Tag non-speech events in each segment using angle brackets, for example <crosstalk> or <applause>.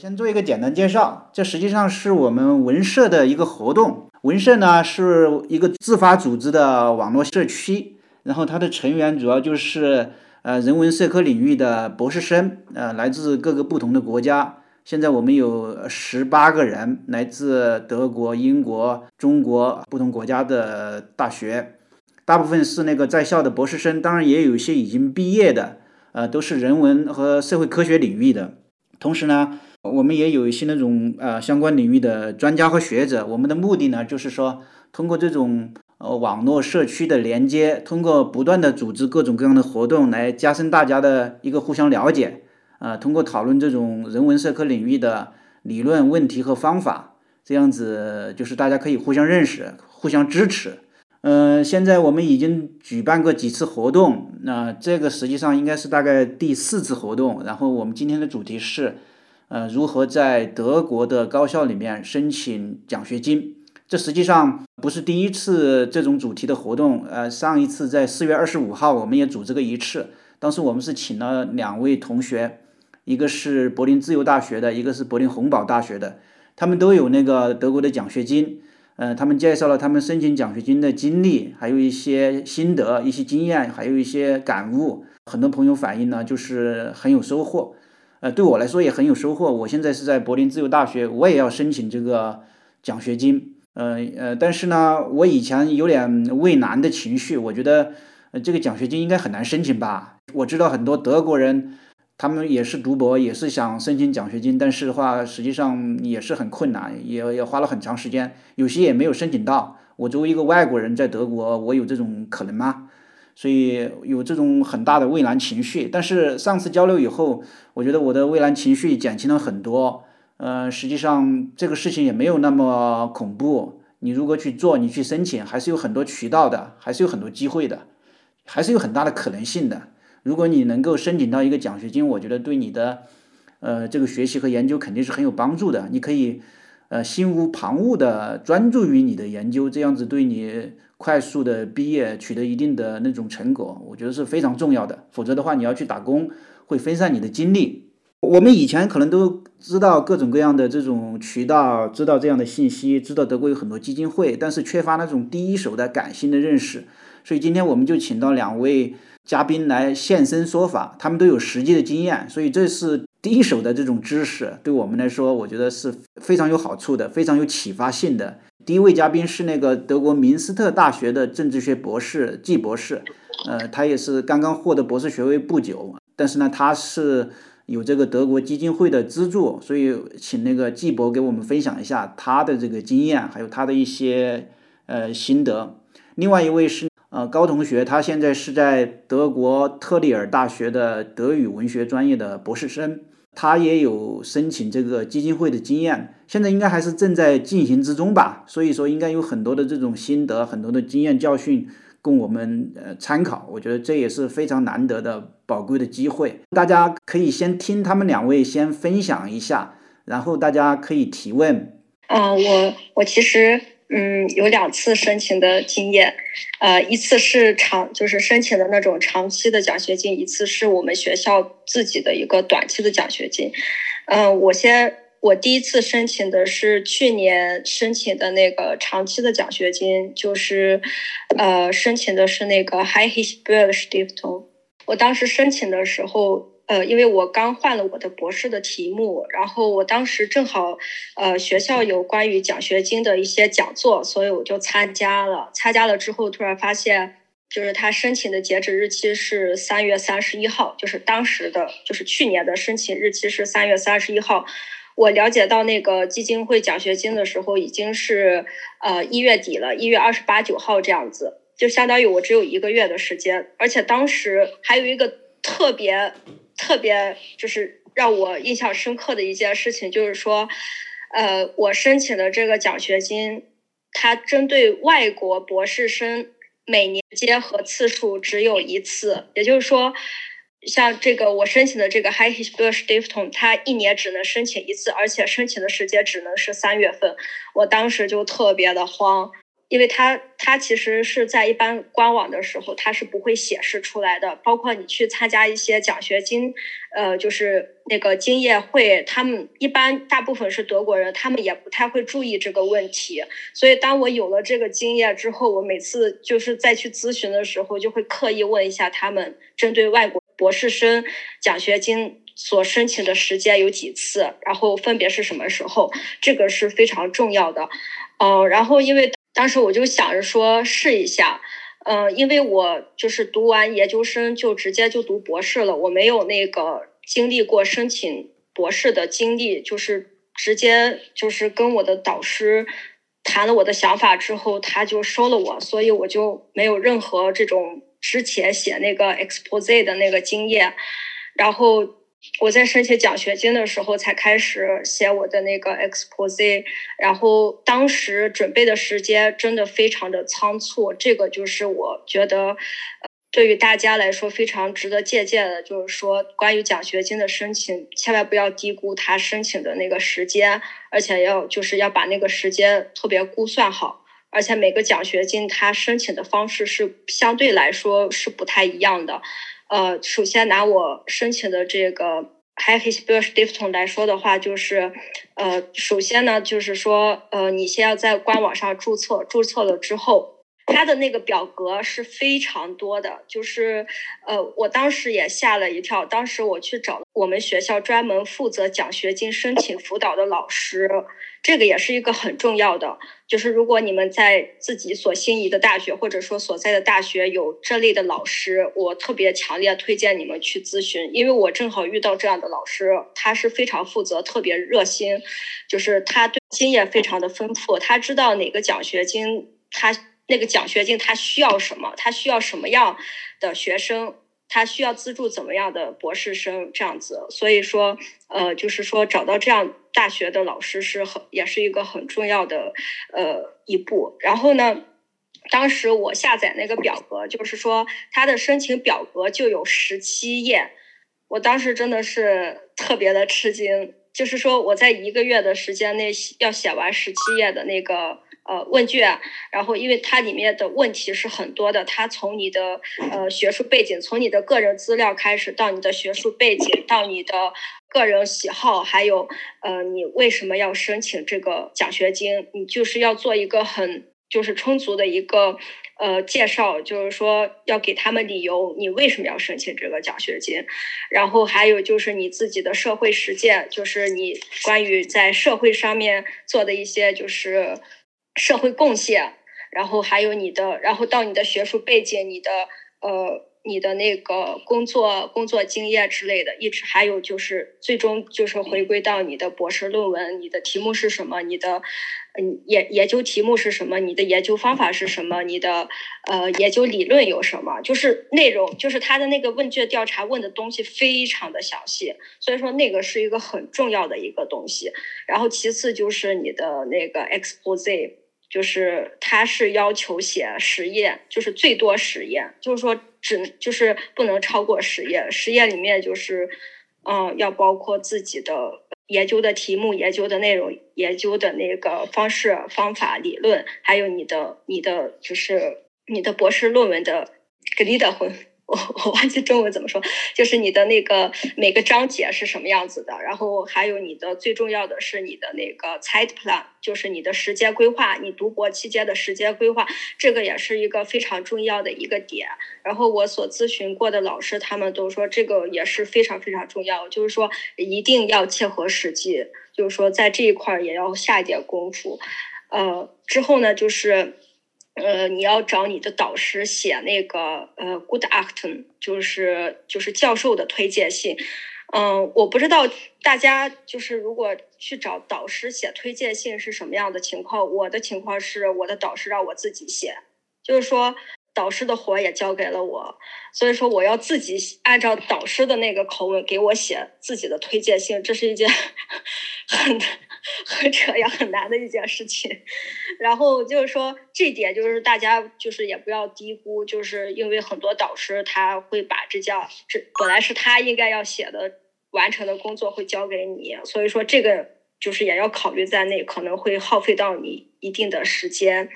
先做一个简单介绍，这实际上是我们文社的一个活动。文社呢是一个自发组织的网络社区，然后它的成员主要就是呃人文社科领域的博士生，呃来自各个不同的国家。现在我们有十八个人，来自德国、英国、中国不同国家的大学，大部分是那个在校的博士生，当然也有一些已经毕业的，呃都是人文和社会科学领域的。同时呢。我们也有一些那种呃相关领域的专家和学者，我们的目的呢，就是说通过这种呃网络社区的连接，通过不断的组织各种各样的活动，来加深大家的一个互相了解，呃，通过讨论这种人文社科领域的理论问题和方法，这样子就是大家可以互相认识、互相支持。嗯，现在我们已经举办过几次活动，那这个实际上应该是大概第四次活动，然后我们今天的主题是。呃，如何在德国的高校里面申请奖学金？这实际上不是第一次这种主题的活动。呃，上一次在四月二十五号，我们也组织过一次。当时我们是请了两位同学，一个是柏林自由大学的，一个是柏林洪堡大学的，他们都有那个德国的奖学金。呃，他们介绍了他们申请奖学金的经历，还有一些心得、一些经验，还有一些感悟。很多朋友反映呢，就是很有收获。呃，对我来说也很有收获。我现在是在柏林自由大学，我也要申请这个奖学金。呃呃，但是呢，我以前有点畏难的情绪，我觉得这个奖学金应该很难申请吧。我知道很多德国人，他们也是读博，也是想申请奖学金，但是的话，实际上也是很困难，也也花了很长时间，有些也没有申请到。我作为一个外国人在德国，我有这种可能吗？所以有这种很大的畏难情绪，但是上次交流以后，我觉得我的畏难情绪减轻了很多。呃，实际上这个事情也没有那么恐怖。你如果去做，你去申请，还是有很多渠道的，还是有很多机会的，还是有很大的可能性的。如果你能够申请到一个奖学金，我觉得对你的呃这个学习和研究肯定是很有帮助的。你可以呃心无旁骛的专注于你的研究，这样子对你。快速的毕业，取得一定的那种成果，我觉得是非常重要的。否则的话，你要去打工，会分散你的精力。我们以前可能都知道各种各样的这种渠道，知道这样的信息，知道德国有很多基金会，但是缺乏那种第一手的感性的认识。所以今天我们就请到两位嘉宾来现身说法，他们都有实际的经验，所以这是第一手的这种知识，对我们来说，我觉得是非常有好处的，非常有启发性的。第一位嘉宾是那个德国明斯特大学的政治学博士季博士，呃，他也是刚刚获得博士学位不久，但是呢，他是有这个德国基金会的资助，所以请那个季博给我们分享一下他的这个经验，还有他的一些呃心得。另外一位是呃高同学，他现在是在德国特里尔大学的德语文学专业的博士生。他也有申请这个基金会的经验，现在应该还是正在进行之中吧。所以说，应该有很多的这种心得，很多的经验教训供我们呃参考。我觉得这也是非常难得的宝贵的机会。大家可以先听他们两位先分享一下，然后大家可以提问。啊，我我其实。嗯，有两次申请的经验，呃，一次是长，就是申请的那种长期的奖学金，一次是我们学校自己的一个短期的奖学金。嗯，我先，我第一次申请的是去年申请的那个长期的奖学金，就是，呃，申请的是那个 High History Stiftung。我当时申请的时候。呃，因为我刚换了我的博士的题目，然后我当时正好，呃，学校有关于奖学金的一些讲座，所以我就参加了。参加了之后，突然发现，就是他申请的截止日期是三月三十一号，就是当时的，就是去年的申请日期是三月三十一号。我了解到那个基金会奖学金的时候，已经是呃一月底了，一月二十八九号这样子，就相当于我只有一个月的时间，而且当时还有一个特别。特别就是让我印象深刻的一件事情，就是说，呃，我申请的这个奖学金，它针对外国博士生每年结合次数只有一次，也就是说，像这个我申请的这个 High History Stiftung，它一年只能申请一次，而且申请的时间只能是三月份。我当时就特别的慌，因为它它其实是在一般官网的时候，它是不会显示出来的。包括你去参加一些奖学金，呃，就是那个经验会，他们一般大部分是德国人，他们也不太会注意这个问题。所以当我有了这个经验之后，我每次就是再去咨询的时候，就会刻意问一下他们，针对外国博士生奖学金所申请的时间有几次，然后分别是什么时候，这个是非常重要的。哦，然后因为。当时我就想着说试一下，嗯，因为我就是读完研究生就直接就读博士了，我没有那个经历过申请博士的经历，就是直接就是跟我的导师谈了我的想法之后，他就收了我，所以我就没有任何这种之前写那个 expose 的那个经验，然后。我在申请奖学金的时候才开始写我的那个 expose，然后当时准备的时间真的非常的仓促，这个就是我觉得对于大家来说非常值得借鉴的，就是说关于奖学金的申请，千万不要低估他申请的那个时间，而且要就是要把那个时间特别估算好，而且每个奖学金它申请的方式是相对来说是不太一样的。呃，首先拿我申请的这个 h i g h s b i l Stiftung 来说的话，就是，呃，首先呢，就是说，呃，你先要在官网上注册，注册了之后。它的那个表格是非常多的，就是，呃，我当时也吓了一跳。当时我去找我们学校专门负责奖学金申请辅导的老师，这个也是一个很重要的。就是如果你们在自己所心仪的大学或者说所在的大学有这类的老师，我特别强烈推荐你们去咨询，因为我正好遇到这样的老师，他是非常负责、特别热心，就是他对经验非常的丰富，他知道哪个奖学金他。那个奖学金他需要什么？他需要什么样的学生？他需要资助怎么样的博士生？这样子，所以说，呃，就是说找到这样大学的老师是很，也是一个很重要的呃一步。然后呢，当时我下载那个表格，就是说他的申请表格就有十七页，我当时真的是特别的吃惊，就是说我在一个月的时间内要写完十七页的那个。呃，问卷，然后因为它里面的问题是很多的，它从你的呃学术背景，从你的个人资料开始，到你的学术背景，到你的个人喜好，还有呃你为什么要申请这个奖学金，你就是要做一个很就是充足的一个呃介绍，就是说要给他们理由，你为什么要申请这个奖学金，然后还有就是你自己的社会实践，就是你关于在社会上面做的一些就是。社会贡献，然后还有你的，然后到你的学术背景，你的呃，你的那个工作工作经验之类的，一直还有就是最终就是回归到你的博士论文，你的题目是什么，你的嗯研研究题目是什么，你的研究方法是什么，你的呃研究理论有什么，就是内容，就是他的那个问卷调查问的东西非常的详细，所以说那个是一个很重要的一个东西。然后其次就是你的那个 expose。就是他是要求写实验，就是最多实验，就是说只就是不能超过实验。实验里面就是，嗯，要包括自己的研究的题目、研究的内容、研究的那个方式、方法、理论，还有你的你的就是你的博士论文的 g l i d e 我 <laughs> 我忘记中文怎么说，就是你的那个每个章节是什么样子的，然后还有你的最重要的是你的那个 zeit plan，就是你的时间规划，你读博期间的时间规划，这个也是一个非常重要的一个点。然后我所咨询过的老师，他们都说这个也是非常非常重要，就是说一定要切合实际，就是说在这一块也要下一点功夫。呃，之后呢，就是。呃，你要找你的导师写那个呃，good acton，就是就是教授的推荐信。嗯，我不知道大家就是如果去找导师写推荐信是什么样的情况。我的情况是我的导师让我自己写，就是说导师的活也交给了我，所以说我要自己按照导师的那个口吻给我写自己的推荐信，这是一件 <laughs> 很。很扯呀，很难的一件事情。然后就是说，这点就是大家就是也不要低估，就是因为很多导师他会把这叫这本来是他应该要写的完成的工作会交给你，所以说这个就是也要考虑在内，可能会耗费到你一定的时间。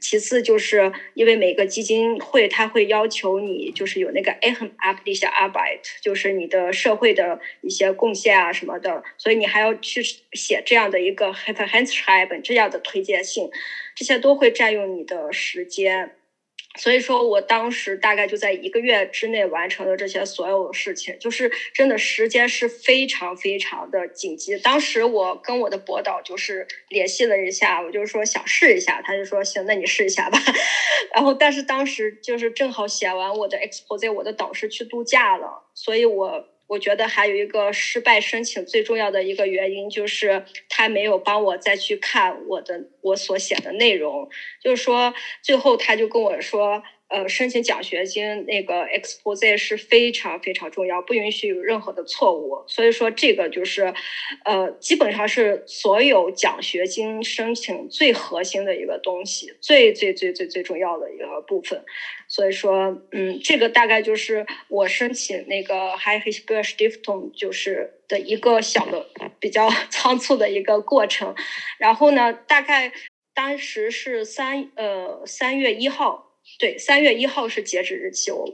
其次，就是因为每个基金会它会要求你就是有那个 a h m a p l i s h Arbeit，就是你的社会的一些贡献啊什么的，所以你还要去写这样的一个 h a n s c h r i b e n 这样的推荐信，这些都会占用你的时间。所以说我当时大概就在一个月之内完成了这些所有的事情，就是真的时间是非常非常的紧急。当时我跟我的博导就是联系了一下，我就是说想试一下，他就说行，那你试一下吧。<laughs> 然后但是当时就是正好写完我的 expose，我的导师去度假了，所以我。我觉得还有一个失败申请最重要的一个原因，就是他没有帮我再去看我的我所写的内容，就是说最后他就跟我说。呃，申请奖学金那个 expose 是非常非常重要，不允许有任何的错误。所以说这个就是，呃，基本上是所有奖学金申请最核心的一个东西，最最最最最重要的一个部分。所以说，嗯，这个大概就是我申请那个 High School Stiftung 就是的一个小的比较 <laughs> 仓促的一个过程。然后呢，大概当时是三呃三月一号。对，三月一号是截止日期，我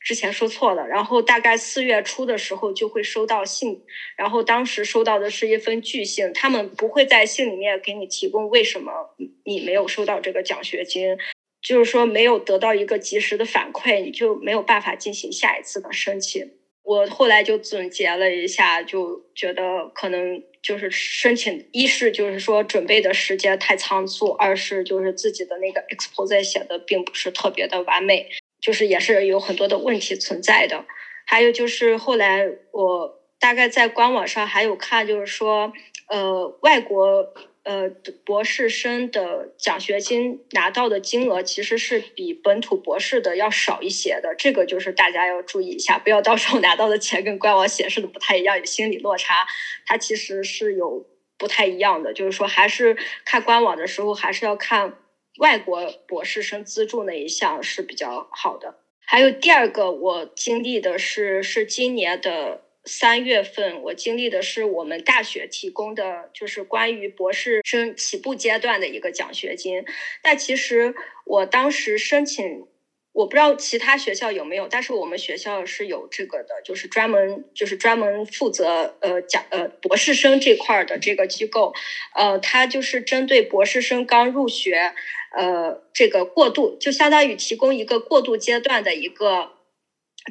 之前说错了。然后大概四月初的时候就会收到信，然后当时收到的是一封拒信，他们不会在信里面给你提供为什么你没有收到这个奖学金，就是说没有得到一个及时的反馈，你就没有办法进行下一次的申请。我后来就总结了一下，就觉得可能就是申请，一是就是说准备的时间太仓促，二是就是自己的那个 expose 写的并不是特别的完美，就是也是有很多的问题存在的。还有就是后来我大概在官网上还有看，就是说呃外国。呃，博士生的奖学金拿到的金额其实是比本土博士的要少一些的，这个就是大家要注意一下，不要到时候拿到的钱跟官网显示的不太一样，有心理落差。它其实是有不太一样的，就是说还是看官网的时候，还是要看外国博士生资助那一项是比较好的。还有第二个，我经历的是是今年的。三月份，我经历的是我们大学提供的，就是关于博士生起步阶段的一个奖学金。但其实我当时申请，我不知道其他学校有没有，但是我们学校是有这个的，就是专门就是专门负责呃讲呃博士生这块的这个机构，呃，它就是针对博士生刚入学，呃，这个过渡就相当于提供一个过渡阶段的一个。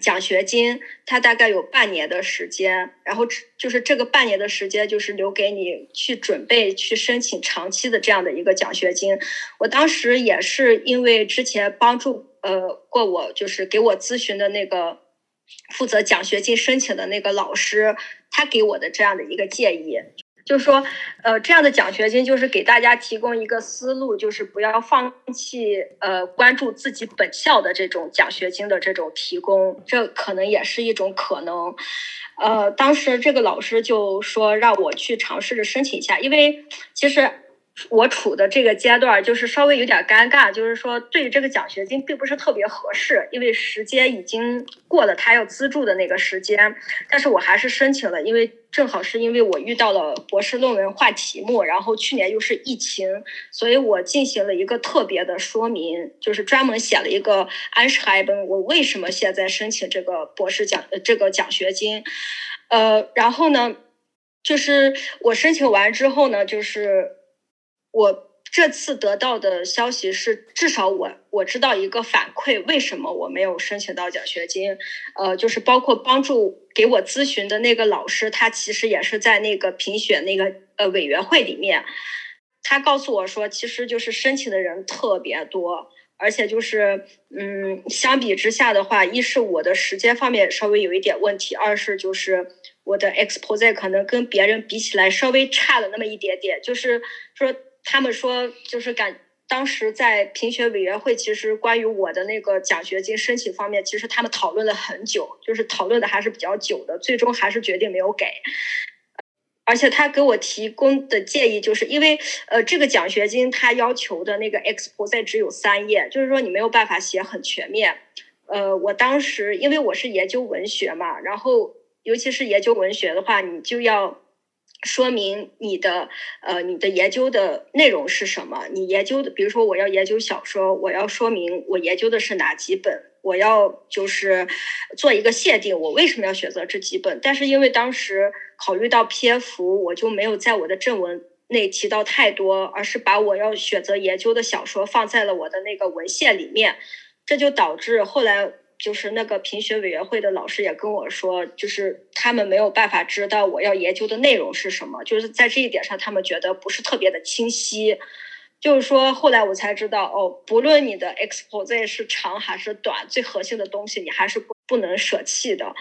奖学金，它大概有半年的时间，然后就是这个半年的时间，就是留给你去准备、去申请长期的这样的一个奖学金。我当时也是因为之前帮助呃过我，就是给我咨询的那个负责奖学金申请的那个老师，他给我的这样的一个建议。就是说，呃，这样的奖学金就是给大家提供一个思路，就是不要放弃呃关注自己本校的这种奖学金的这种提供，这可能也是一种可能。呃，当时这个老师就说让我去尝试着申请一下，因为其实。我处的这个阶段就是稍微有点尴尬，就是说对于这个奖学金并不是特别合适，因为时间已经过了他要资助的那个时间，但是我还是申请了，因为正好是因为我遇到了博士论文换题目，然后去年又是疫情，所以我进行了一个特别的说明，就是专门写了一个安士海本，我为什么现在申请这个博士奖这个奖学金，呃，然后呢，就是我申请完之后呢，就是。我这次得到的消息是，至少我我知道一个反馈，为什么我没有申请到奖学金？呃，就是包括帮助给我咨询的那个老师，他其实也是在那个评选那个呃委员会里面。他告诉我说，其实就是申请的人特别多，而且就是嗯，相比之下的话，一是我的时间方面稍微有一点问题，二是就是我的 expose 可能跟别人比起来稍微差了那么一点点，就是说。他们说，就是感当时在评选委员会，其实关于我的那个奖学金申请方面，其实他们讨论了很久，就是讨论的还是比较久的，最终还是决定没有给。而且他给我提供的建议，就是因为呃，这个奖学金他要求的那个 expose 只有三页，就是说你没有办法写很全面。呃，我当时因为我是研究文学嘛，然后尤其是研究文学的话，你就要。说明你的呃你的研究的内容是什么？你研究的，比如说我要研究小说，我要说明我研究的是哪几本，我要就是做一个限定，我为什么要选择这几本？但是因为当时考虑到篇幅，我就没有在我的正文内提到太多，而是把我要选择研究的小说放在了我的那个文献里面，这就导致后来。就是那个评选委员会的老师也跟我说，就是他们没有办法知道我要研究的内容是什么，就是在这一点上，他们觉得不是特别的清晰。就是说，后来我才知道，哦，不论你的 expose 是长还是短，最核心的东西你还是不不能舍弃的。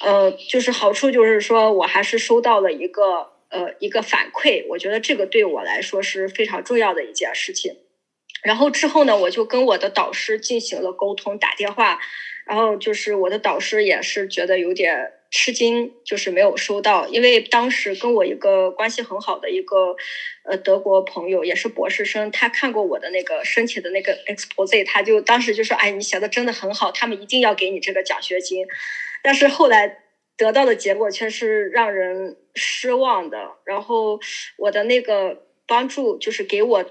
呃，就是好处就是说我还是收到了一个呃一个反馈，我觉得这个对我来说是非常重要的一件事情。然后之后呢，我就跟我的导师进行了沟通，打电话。然后就是我的导师也是觉得有点吃惊，就是没有收到，因为当时跟我一个关系很好的一个呃德国朋友，也是博士生，他看过我的那个申请的那个 expose，他就当时就说：“哎，你写的真的很好，他们一定要给你这个奖学金。”但是后来得到的结果却是让人失望的。然后我的那个帮助就是给我。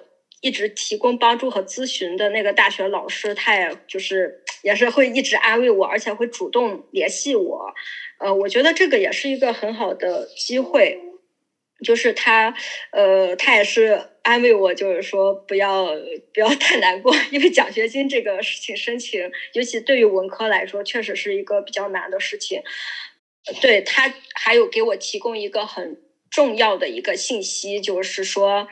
一直提供帮助和咨询的那个大学老师，他也就是也是会一直安慰我，而且会主动联系我。呃，我觉得这个也是一个很好的机会，就是他，呃，他也是安慰我，就是说不要不要太难过，因为奖学金这个事情申请，尤其对于文科来说，确实是一个比较难的事情。对他还有给我提供一个很重要的一个信息，就是说。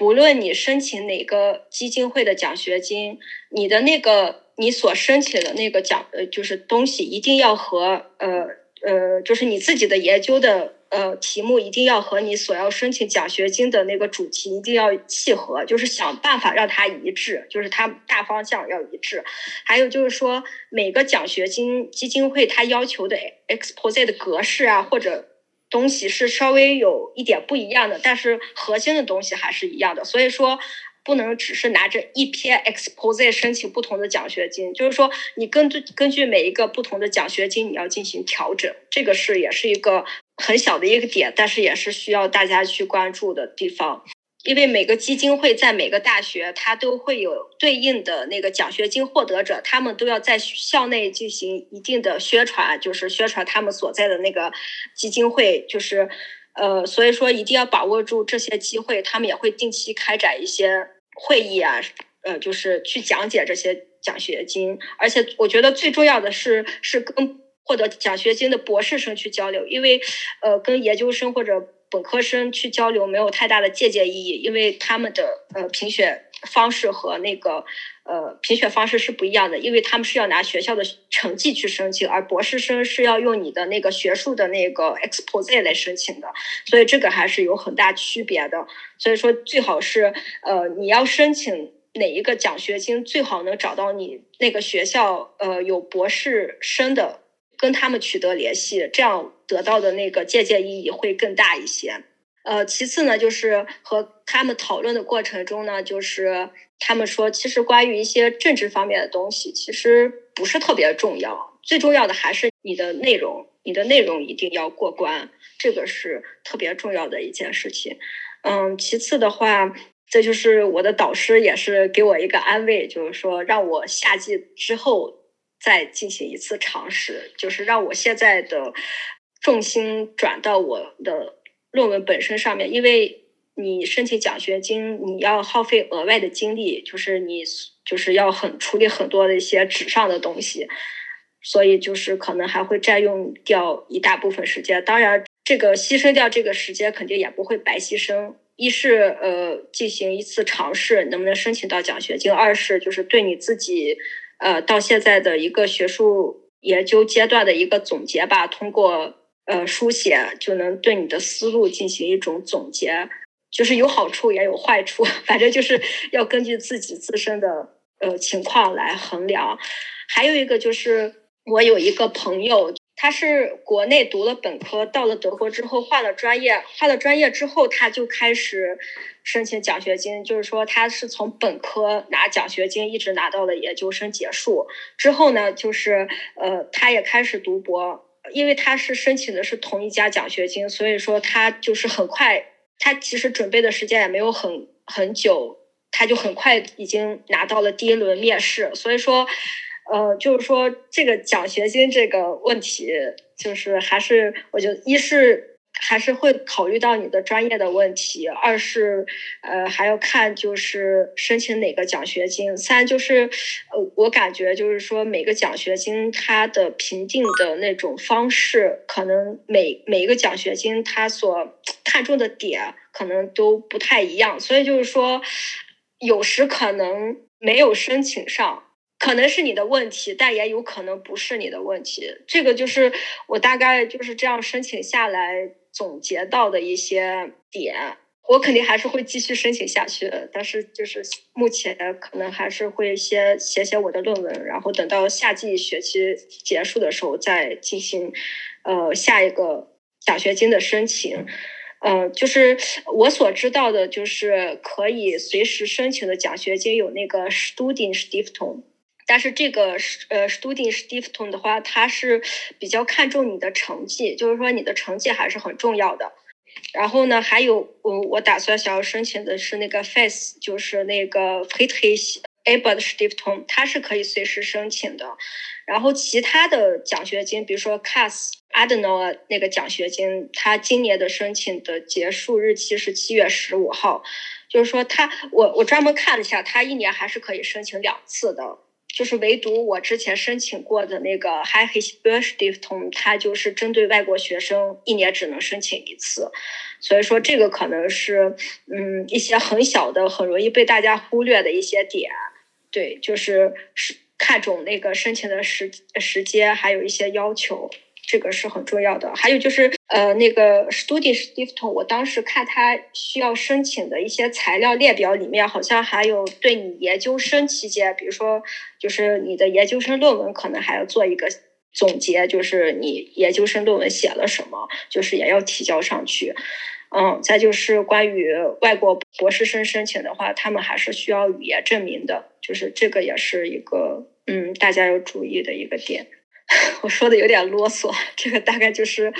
不论你申请哪个基金会的奖学金，你的那个你所申请的那个奖呃就是东西一定要和呃呃就是你自己的研究的呃题目一定要和你所要申请奖学金的那个主题一定要契合，就是想办法让它一致，就是它大方向要一致。还有就是说每个奖学金基金会它要求的 expose 的格式啊或者。东西是稍微有一点不一样的，但是核心的东西还是一样的。所以说，不能只是拿着一篇 expose 申请不同的奖学金，就是说，你根据根据每一个不同的奖学金，你要进行调整。这个是也是一个很小的一个点，但是也是需要大家去关注的地方。因为每个基金会在每个大学，它都会有对应的那个奖学金获得者，他们都要在校内进行一定的宣传，就是宣传他们所在的那个基金会，就是呃，所以说一定要把握住这些机会，他们也会定期开展一些会议啊，呃，就是去讲解这些奖学金，而且我觉得最重要的是是跟获得奖学金的博士生去交流，因为呃，跟研究生或者。本科生去交流没有太大的借鉴意义，因为他们的呃评选方式和那个呃评选方式是不一样的，因为他们是要拿学校的成绩去申请，而博士生是要用你的那个学术的那个 expose 来申请的，所以这个还是有很大区别的。所以说，最好是呃你要申请哪一个奖学金，最好能找到你那个学校呃有博士生的。跟他们取得联系，这样得到的那个借鉴意义会更大一些。呃，其次呢，就是和他们讨论的过程中呢，就是他们说，其实关于一些政治方面的东西，其实不是特别重要，最重要的还是你的内容，你的内容一定要过关，这个是特别重要的一件事情。嗯，其次的话，这就是我的导师也是给我一个安慰，就是说让我夏季之后。再进行一次尝试，就是让我现在的重心转到我的论文本身上面，因为你申请奖学金，你要耗费额外的精力，就是你就是要很处理很多的一些纸上的东西，所以就是可能还会占用掉一大部分时间。当然，这个牺牲掉这个时间肯定也不会白牺牲。一是呃进行一次尝试，能不能申请到奖学金；二是就是对你自己。呃，到现在的一个学术研究阶段的一个总结吧，通过呃书写就能对你的思路进行一种总结，就是有好处也有坏处，反正就是要根据自己自身的呃情况来衡量。还有一个就是我有一个朋友。他是国内读了本科，到了德国之后换了专业，换了专业之后他就开始申请奖学金，就是说他是从本科拿奖学金一直拿到了研究生结束之后呢，就是呃他也开始读博，因为他是申请的是同一家奖学金，所以说他就是很快，他其实准备的时间也没有很很久，他就很快已经拿到了第一轮面试。所以说，呃，就是说这个奖学金这个问题，就是还是我觉得一是。还是会考虑到你的专业的问题，二是呃还要看就是申请哪个奖学金，三就是呃我感觉就是说每个奖学金它的评定的那种方式，可能每每一个奖学金它所看重的点可能都不太一样，所以就是说有时可能没有申请上。可能是你的问题，但也有可能不是你的问题。这个就是我大概就是这样申请下来总结到的一些点。我肯定还是会继续申请下去的，但是就是目前可能还是会先写写我的论文，然后等到夏季学期结束的时候再进行呃下一个奖学金的申请。嗯，就是我所知道的，就是可以随时申请的奖学金有那个 Student Stiftung。但是这个呃，Student Stiftung 的话，它是比较看重你的成绩，就是说你的成绩还是很重要的。然后呢，还有我我打算想要申请的是那个 FACE，就是那个 Friedrich Ebert Stiftung，它是可以随时申请的。然后其他的奖学金，比如说 Cass Adenauer 那个奖学金，它今年的申请的结束日期是七月十五号，就是说它我我专门看了一下，它一年还是可以申请两次的。就是唯独我之前申请过的那个 High Stiftung，它就是针对外国学生，一年只能申请一次，所以说这个可能是嗯一些很小的、很容易被大家忽略的一些点。对，就是是看重那个申请的时时间，还有一些要求。这个是很重要的，还有就是，呃，那个 s t u d i s t i f t o n 我当时看他需要申请的一些材料列表里面，好像还有对你研究生期间，比如说，就是你的研究生论文可能还要做一个总结，就是你研究生论文写了什么，就是也要提交上去。嗯，再就是关于外国博士生申请的话，他们还是需要语言证明的，就是这个也是一个嗯大家要注意的一个点。<laughs> 我说的有点啰嗦，这个大概就是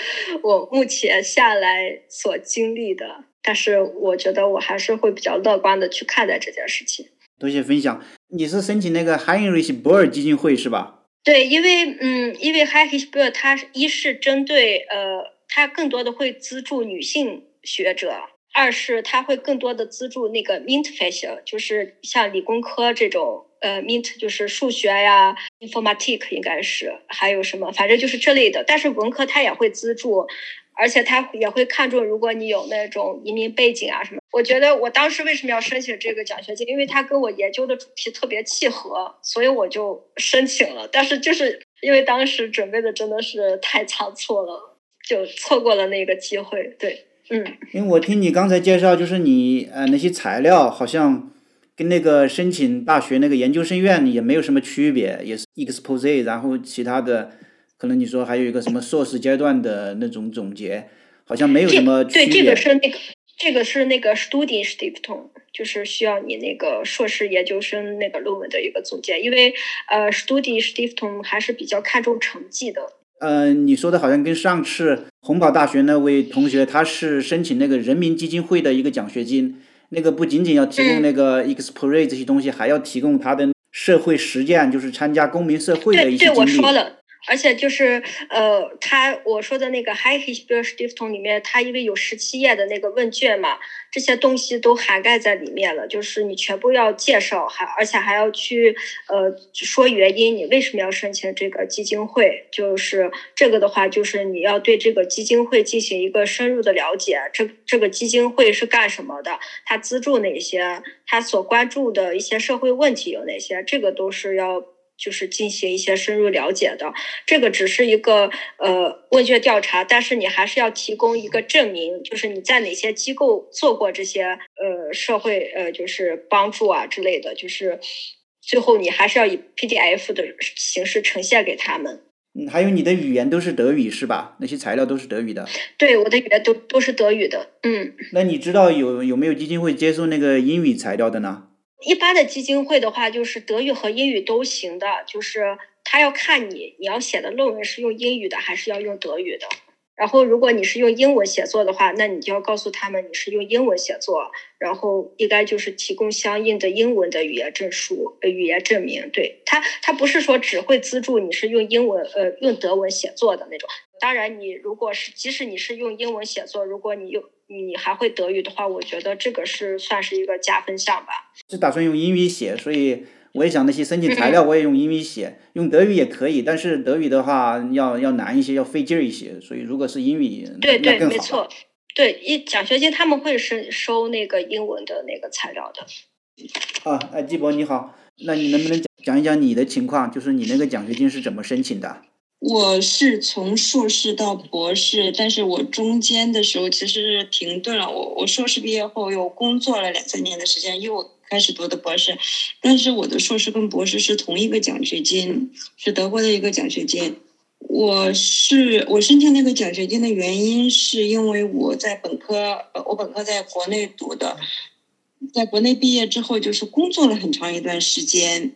我目前下来所经历的，但是我觉得我还是会比较乐观的去看待这件事情。多谢分享，你是申请那个 Heinrich Böll 基金会是吧？对，因为嗯，因为 Heinrich Böll 它一是针对呃，它更多的会资助女性学者，二是它会更多的资助那个 MINT-Fächer，就是像理工科这种。呃，Mint 就是数学呀 i n f o r m a t i c 应该是，还有什么，反正就是这类的。但是文科它也会资助，而且它也会看重如果你有那种移民背景啊什么。我觉得我当时为什么要申请这个奖学金，因为它跟我研究的主题特别契合，所以我就申请了。但是就是因为当时准备的真的是太仓促了，就错过了那个机会。对，嗯。因为我听你刚才介绍，就是你呃那些材料好像。跟那个申请大学那个研究生院也没有什么区别，也是 expose，然后其他的可能你说还有一个什么硕士阶段的那种总结，好像没有什么区别。对，这个是那个，这个是那个 Student Stiftung，就是需要你那个硕士研究生那个论文的一个总结，因为呃，Student Stiftung 还是比较看重成绩的。嗯，你说的好像跟上次洪堡大学那位同学，他是申请那个人民基金会的一个奖学金。那个不仅仅要提供那个 explore 这些东西，还要提供他的社会实践，就是参加公民社会的一些经历。对，对，我说了。而且就是呃，他我说的那个 High History Stiftung 里面，它因为有十七页的那个问卷嘛，这些东西都涵盖在里面了。就是你全部要介绍，还而且还要去呃说原因，你为什么要申请这个基金会？就是这个的话，就是你要对这个基金会进行一个深入的了解。这这个基金会是干什么的？它资助哪些？它所关注的一些社会问题有哪些？这个都是要。就是进行一些深入了解的，这个只是一个呃问卷调查，但是你还是要提供一个证明，就是你在哪些机构做过这些呃社会呃就是帮助啊之类的，就是最后你还是要以 PDF 的形式呈现给他们。嗯，还有你的语言都是德语是吧？那些材料都是德语的。对，我的语言都都是德语的。嗯。那你知道有有没有基金会接受那个英语材料的呢？一般的基金会的话，就是德语和英语都行的，就是。他要看你你要写的论文是用英语的还是要用德语的。然后，如果你是用英文写作的话，那你就要告诉他们你是用英文写作，然后应该就是提供相应的英文的语言证书、语言证明。对他，他不是说只会资助你是用英文呃用德文写作的那种。当然，你如果是即使你是用英文写作，如果你用你还会德语的话，我觉得这个是算是一个加分项吧。是打算用英语写，所以。我也想那些申请材料，我也用英语写，用德语也可以，但是德语的话要要难一些，要费劲儿一些，所以如果是英语，对对，没错，对一奖学金他们会是收那个英文的那个材料的。啊，哎，季博你好，那你能不能讲讲一讲你的情况，就是你那个奖学金是怎么申请的？我是从硕士到博士，但是我中间的时候其实是停顿了，我我硕士毕业后又工作了两三年的时间，又。开始读的博士，但是我的硕士跟博士是同一个奖学金，是德国的一个奖学金。我是我申请那个奖学金的原因，是因为我在本科，我本科在国内读的，在国内毕业之后就是工作了很长一段时间，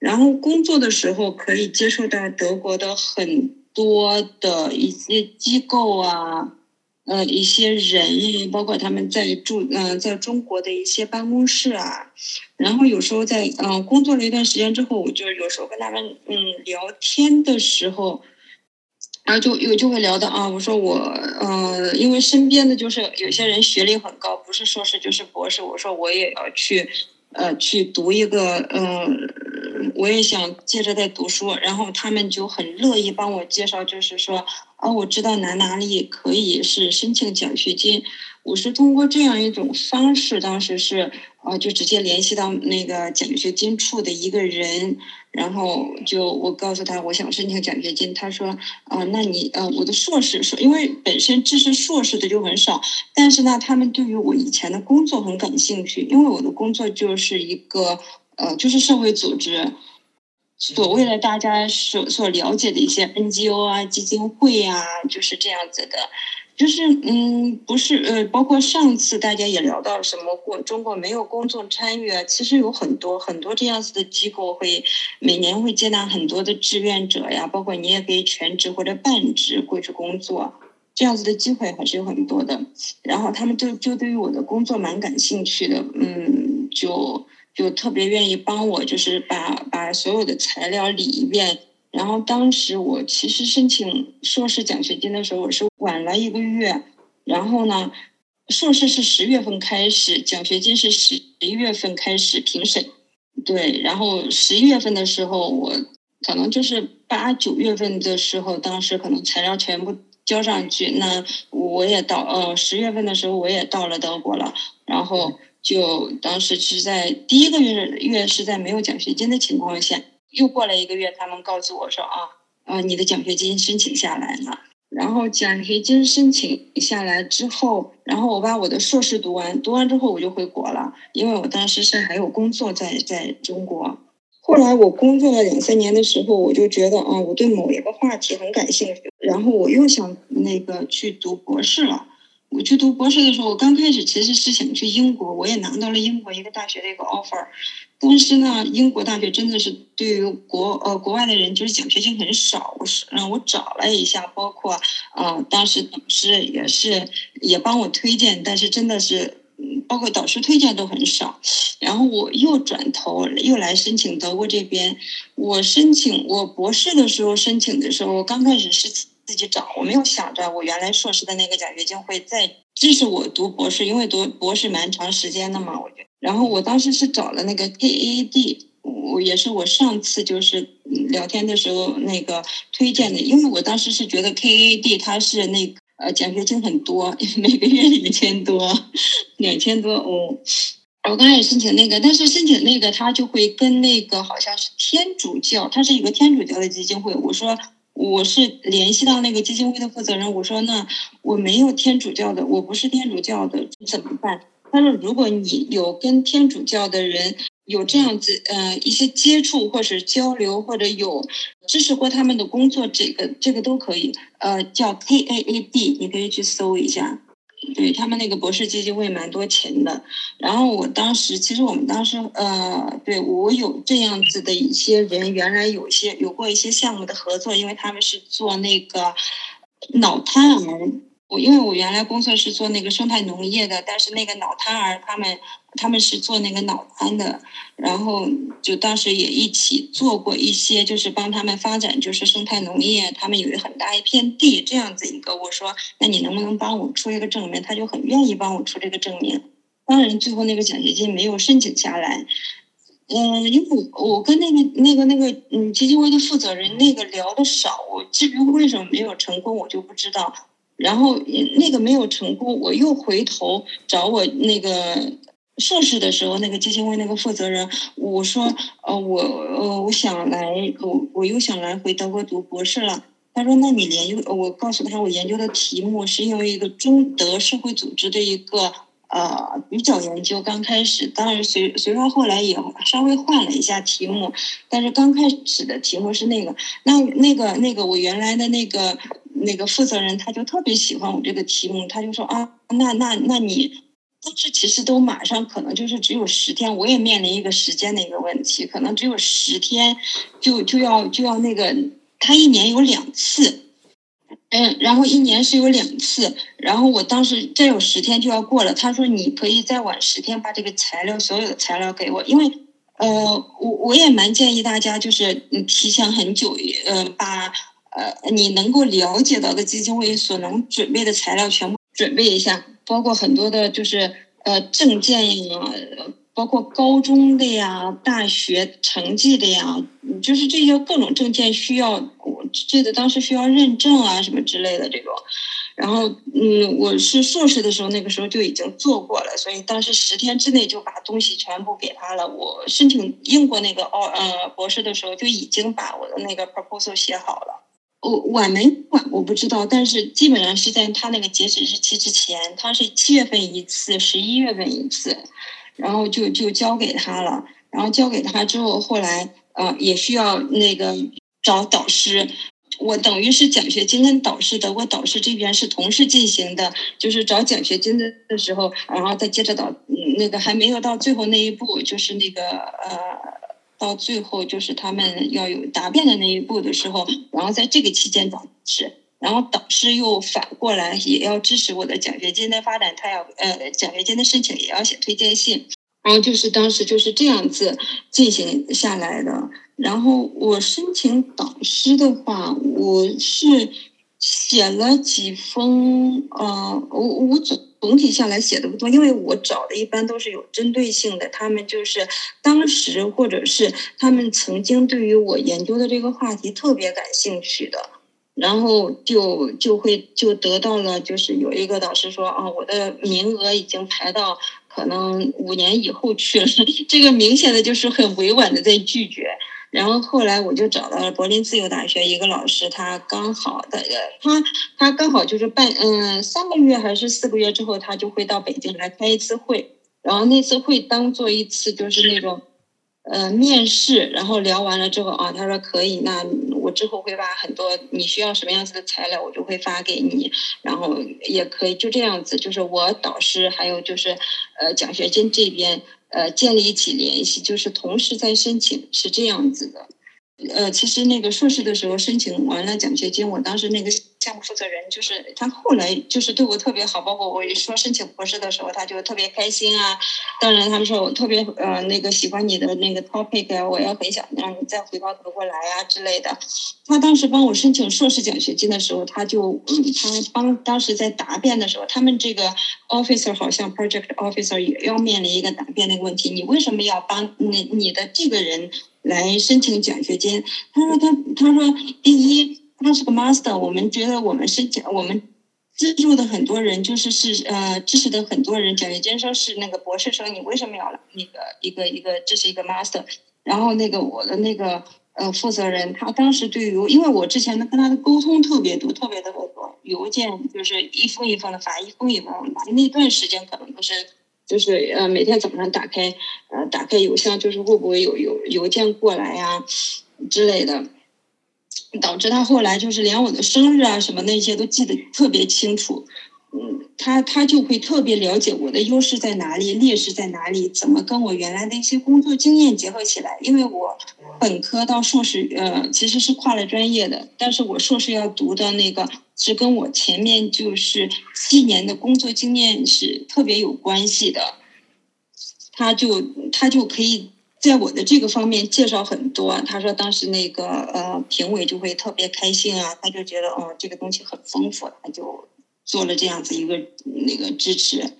然后工作的时候可以接触到德国的很多的一些机构啊。呃，一些人，包括他们在住，嗯，在中国的一些办公室啊，然后有时候在，嗯，工作了一段时间之后，我就有时候跟他们，嗯，聊天的时候，然后就有就会聊到啊，我说我，呃，因为身边的就是有些人学历很高，不是硕士就是博士，我说我也要去，呃，去读一个，嗯，我也想接着在读书，然后他们就很乐意帮我介绍，就是说。哦，我知道哪哪里可以是申请奖学金，我是通过这样一种方式，当时是呃，就直接联系到那个奖学金处的一个人，然后就我告诉他我想申请奖学金，他说啊，那你呃，我的硕士是因为本身支持硕士的就很少，但是呢，他们对于我以前的工作很感兴趣，因为我的工作就是一个呃，就是社会组织。所谓的大家所所了解的一些 NGO 啊、基金会啊，就是这样子的，就是嗯，不是呃，包括上次大家也聊到什么过中国没有公众参与啊，其实有很多很多这样子的机构会每年会接纳很多的志愿者呀，包括你也可以全职或者半职过去工作，这样子的机会还是有很多的。然后他们就就对于我的工作蛮感兴趣的，嗯，就。就特别愿意帮我，就是把把所有的材料理一遍。然后当时我其实申请硕士奖学金的时候，我是晚了一个月。然后呢，硕士是十月份开始，奖学金是十一月份开始评审。对，然后十一月份的时候，我可能就是八九月份的时候，当时可能材料全部交上去，那我也到呃十月份的时候，我也到了德国了，然后。就当时是在第一个月月是在没有奖学金的情况下，又过了一个月，他们告诉我说啊啊，你的奖学金申请下来了。然后奖学金申请下来之后，然后我把我的硕士读完，读完之后我就回国了，因为我当时是还有工作在在中国。后来我工作了两三年的时候，我就觉得啊，我对某一个话题很感兴趣，然后我又想那个去读博士了。我去读博士的时候，我刚开始其实是想去英国，我也拿到了英国一个大学的一个 offer，但是呢，英国大学真的是对于国呃国外的人就是奖学金很少。我是让我找了一下，包括呃当时导师也是也帮我推荐，但是真的是包括导师推荐都很少。然后我又转头又来申请德国这边，我申请我博士的时候申请的时候，我刚开始是。自己找，我没有想着我原来硕士的那个奖学金会再支持我读博士，因为读博士蛮长时间的嘛，我觉得。然后我当时是找了那个 KAD，我也是我上次就是聊天的时候那个推荐的，因为我当时是觉得 KAD 它是那个呃奖学金很多，<laughs> 每个月一千多，<laughs> 两千多哦。我刚开始申请那个，但是申请那个他就会跟那个好像是天主教，它是一个天主教的基金会，我说。我是联系到那个基金会的负责人，我说那我没有天主教的，我不是天主教的，怎么办？他说如果你有跟天主教的人有这样子呃一些接触或者交流，或者有支持过他们的工作，这个这个都可以，呃叫 K A A D，你可以去搜一下对他们那个博士基金会蛮多钱的。然后我当时其实我们当时呃，对我有这样子的一些人，原来有些有过一些项目的合作，因为他们是做那个脑瘫儿。我因为我原来工作是做那个生态农业的，但是那个脑瘫儿他们他们是做那个脑瘫的，然后就当时也一起做过一些，就是帮他们发展就是生态农业，他们有一很大一片地这样子一个，我说那你能不能帮我出一个证明？他就很愿意帮我出这个证明。当然最后那个奖学金没有申请下来，嗯，因为我跟那个那个那个嗯基金会的负责人那个聊的少，我至于为什么没有成功，我就不知道。然后那个没有成功，我又回头找我那个硕士的时候，那个基金会那个负责人，我说，呃，我呃，我想来，我我又想来回德国读博士了。他说，那你研究，我告诉他，我研究的题目是因为一个中德社会组织的一个呃比较研究，刚开始，当然随随着后来也稍微换了一下题目，但是刚开始的题目是那个，那那个那个我原来的那个。那个负责人他就特别喜欢我这个题目，他就说啊，那那那你，但是其实都马上可能就是只有十天，我也面临一个时间的一个问题，可能只有十天就就要就要那个，他一年有两次，嗯，然后一年是有两次，然后我当时再有十天就要过了，他说你可以再晚十天把这个材料所有的材料给我，因为呃，我我也蛮建议大家就是嗯提前很久呃把。呃，你能够了解到的基金会所能准备的材料全部准备一下，包括很多的，就是呃证件呀，包括高中的呀、大学成绩的呀，就是这些各种证件需要，我记得当时需要认证啊什么之类的这种。然后，嗯，我是硕士的时候，那个时候就已经做过了，所以当时十天之内就把东西全部给他了。我申请英国那个奥呃博士的时候，就已经把我的那个 proposal 写好了。我晚没晚我不知道，但是基本上是在他那个截止日期之前，他是七月份一次，十一月份一次，然后就就交给他了。然后交给他之后，后来呃也需要那个找导师，我等于是奖学金跟导师德国导师这边是同时进行的，就是找奖学金的的时候，然后再接着导那个还没有到最后那一步，就是那个呃。到最后就是他们要有答辩的那一步的时候，然后在这个期间导师，然后导师又反过来也要支持我的奖学金的发展，他要呃奖学金的申请也要写推荐信，然后就是当时就是这样子进行下来的。然后我申请导师的话，我是写了几封，呃，我我总。总体下来写的不多，因为我找的一般都是有针对性的，他们就是当时或者是他们曾经对于我研究的这个话题特别感兴趣的，然后就就会就得到了，就是有一个导师说啊，我的名额已经排到可能五年以后去了，<laughs> 这个明显的就是很委婉的在拒绝。然后后来我就找到了柏林自由大学一个老师，他刚好的他他刚好就是半嗯三个月还是四个月之后，他就会到北京来开一次会，然后那次会当做一次就是那种呃面试，然后聊完了之后啊，他说可以，那我之后会把很多你需要什么样子的材料，我就会发给你，然后也可以就这样子，就是我导师还有就是呃奖学金这边。呃，建立起联系，就是同时在申请，是这样子的。呃，其实那个硕士的时候申请完了奖学金，我当时那个项目负责人就是他后来就是对我特别好，包括我一说申请博士的时候，他就特别开心啊。当然，他们说我特别呃那个喜欢你的那个 topic，我要很想让你再回到德国来啊之类的。他当时帮我申请硕士奖学金的时候，他就，他帮当时在答辩的时候，他们这个 officer 好像 project officer 也要面临一个答辩的问题，你为什么要帮你你的这个人？来申请奖学金，他说他他说第一他是个 master，我们觉得我们申请我们资助的很多人就是是呃支持的很多人奖学金说是那个博士生，你为什么要来那个一个一个这是一个 master，然后那个我的那个呃负责人他当时对于因为我之前的跟他的沟通特别多特别特别多邮件就是一封一封的发一封一封的发那段时间可能都是。就是呃，每天早上打开呃，打开邮箱，就是会不会有邮邮件过来呀之类的，导致他后来就是连我的生日啊什么那些都记得特别清楚。嗯，他他就会特别了解我的优势在哪里，劣势在哪里，怎么跟我原来的一些工作经验结合起来。因为我本科到硕士，呃，其实是跨了专业的，但是我硕士要读的那个是跟我前面就是七年的工作经验是特别有关系的。他就他就可以在我的这个方面介绍很多。他说当时那个呃评委就会特别开心啊，他就觉得哦这个东西很丰富，他就。做了这样子一个那个支持，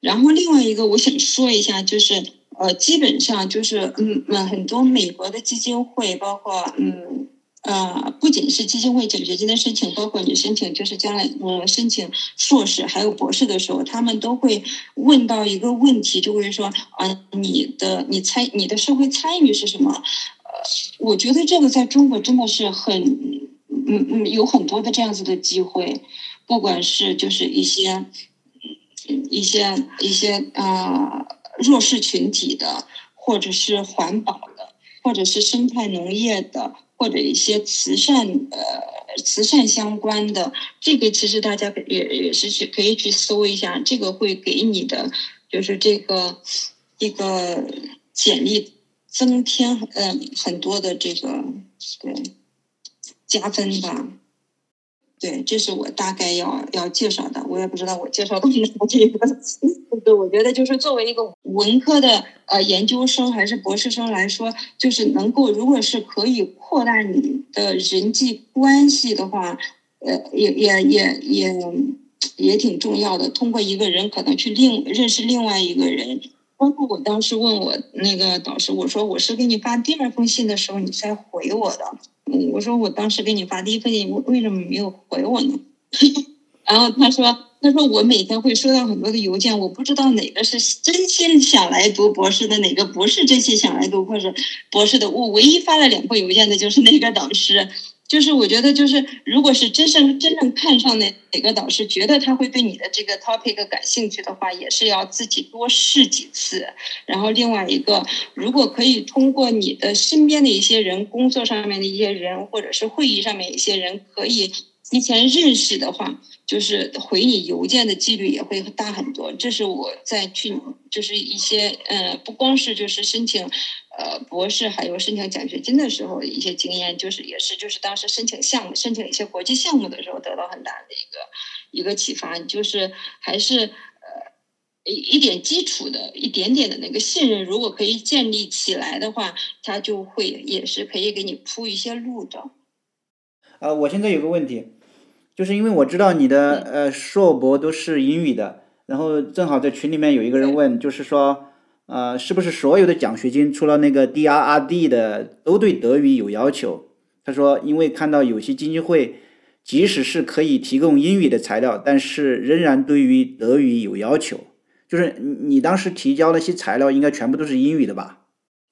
然后另外一个我想说一下，就是呃，基本上就是嗯嗯，很多美国的基金会，包括嗯呃，不仅是基金会奖学金的申请，包括你申请就是将来呃申请硕士还有博士的时候，他们都会问到一个问题，就会说啊，你的你参你的社会参与是什么？呃，我觉得这个在中国真的是很嗯嗯有很多的这样子的机会。不管是就是一些一些一些啊弱势群体的，或者是环保的，或者是生态农业的，或者一些慈善呃慈善相关的，这个其实大家也也是去可以去搜一下，这个会给你的就是这个一个简历增添嗯很多的这个对加分吧。对，这是我大概要要介绍的。我也不知道我介绍到哪这个。<laughs> 对，我觉得就是作为一个文科的呃研究生还是博士生来说，就是能够如果是可以扩大你的人际关系的话，呃，也也也也也挺重要的。通过一个人可能去另认识另外一个人。包括我当时问我那个导师，我说我是给你发第二封信的时候你才回我的。我说我当时给你发第一封信，为为什么没有回我呢？<laughs> 然后他说，他说我每天会收到很多的邮件，我不知道哪个是真心想来读博士的，哪个不是真心想来读博士博士的。我唯一发了两封邮件的就是那个导师。就是我觉得，就是如果是真正真正看上哪哪个导师，觉得他会对你的这个 topic 感兴趣的话，也是要自己多试几次。然后另外一个，如果可以通过你的身边的一些人、工作上面的一些人，或者是会议上面一些人，可以提前认识的话，就是回你邮件的几率也会大很多。这是我在去，就是一些嗯，不光是就是申请。呃，博士还有申请奖学金的时候一些经验，就是也是就是当时申请项目、申请一些国际项目的时候得到很大的一个一个启发，就是还是呃一一点基础的一点点的那个信任，如果可以建立起来的话，他就会也是可以给你铺一些路的。呃，我现在有个问题，就是因为我知道你的呃硕博都是英语的，然后正好在群里面有一个人问，就是说。呃，是不是所有的奖学金除了那个 DRRD 的都对德语有要求？他说，因为看到有些基金会，即使是可以提供英语的材料，但是仍然对于德语有要求。就是你当时提交那些材料，应该全部都是英语的吧？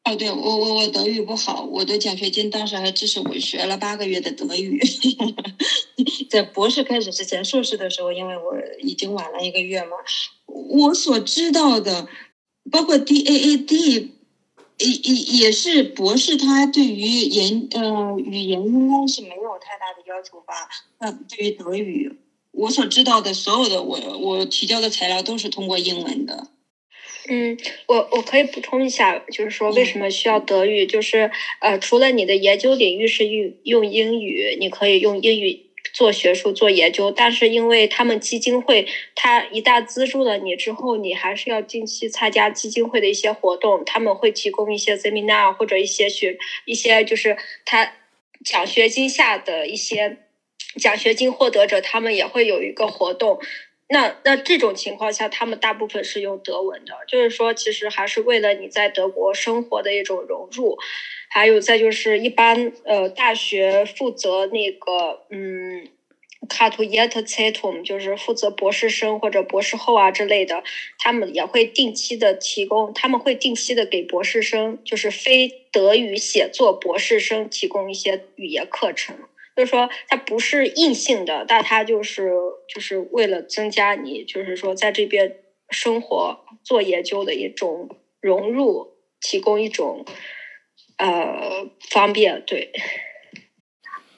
哦，对我我我德语不好，我的奖学金当时还支持我学了八个月的德语。<laughs> 在博士开始之前，硕士的时候，因为我已经晚了一个月嘛，我所知道的。包括 D A A D，也也也是博士，他对于言呃语言应该是没有太大的要求吧？那对于德语，我所知道的所有的我我提交的材料都是通过英文的。嗯，我我可以补充一下，就是说为什么需要德语？就是呃，除了你的研究领域是用用英语，你可以用英语。做学术、做研究，但是因为他们基金会，他一旦资助了你之后，你还是要定期参加基金会的一些活动。他们会提供一些 seminar 或者一些学一些就是他奖学金下的一些奖学金获得者，他们也会有一个活动。那那这种情况下，他们大部分是用德文的，就是说，其实还是为了你在德国生活的一种融入。还有再就是一般呃大学负责那个嗯 c a t y e t c e t u m 就是负责博士生或者博士后啊之类的，他们也会定期的提供，他们会定期的给博士生，就是非德语写作博士生提供一些语言课程。就是说，它不是硬性的，但它就是就是为了增加你就是说在这边生活做研究的一种融入，提供一种。呃，方便对，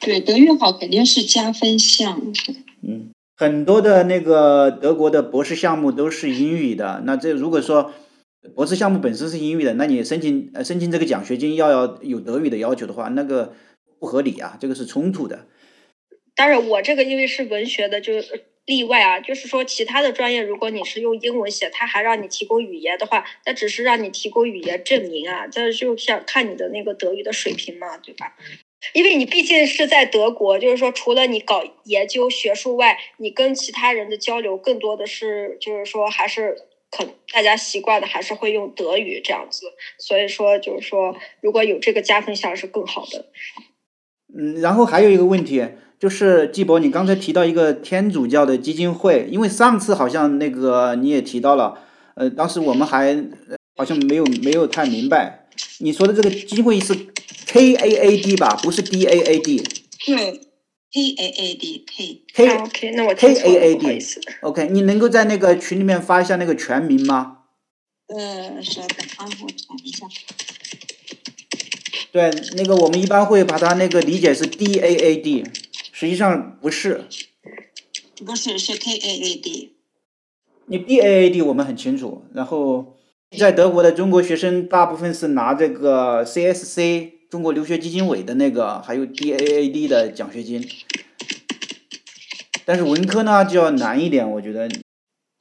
对德语好肯定是加分项。嗯，很多的那个德国的博士项目都是英语的。那这如果说博士项目本身是英语的，那你申请呃申请这个奖学金要要有德语的要求的话，那个不合理啊，这个是冲突的。当然，我这个因为是文学的，就例外啊。就是说，其他的专业，如果你是用英文写，他还让你提供语言的话，那只是让你提供语言证明啊，这就像看你的那个德语的水平嘛，对吧？因为你毕竟是在德国，就是说，除了你搞研究学术外，你跟其他人的交流更多的是，就是说，还是可大家习惯的还是会用德语这样子。所以说，就是说，如果有这个加分项是更好的。嗯，然后还有一个问题。就是季博，你刚才提到一个天主教的基金会，因为上次好像那个你也提到了，呃，当时我们还好像没有没有太明白，你说的这个基金会是 K A A D 吧，不是 D A A D。对，K A A D K。K OK，那我 K A A D。OK，你能够在那个群里面发一下那个全名吗？呃，稍等啊，我查一下。对，那个我们一般会把它那个理解是 D A A D。实际上不是，不是是 K A A D。你 B A A D 我们很清楚。然后在德国的中国学生大部分是拿这个 C S C 中国留学基金委的那个，还有 D A A D 的奖学金。但是文科呢就要难一点，我觉得。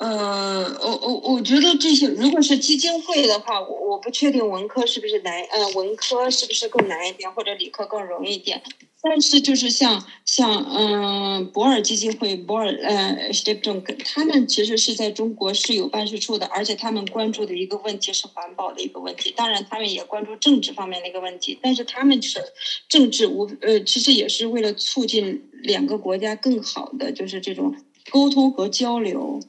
呃，我我我觉得这些如果是基金会的话，我我不确定文科是不是难，呃，文科是不是更难一点，或者理科更容易一点。但是就是像像嗯博尔基金会博尔呃 Stiftung，他们其实是在中国是有办事处的，而且他们关注的一个问题是环保的一个问题，当然他们也关注政治方面的一个问题，但是他们是政治无呃其实也是为了促进两个国家更好的就是这种沟通和交流。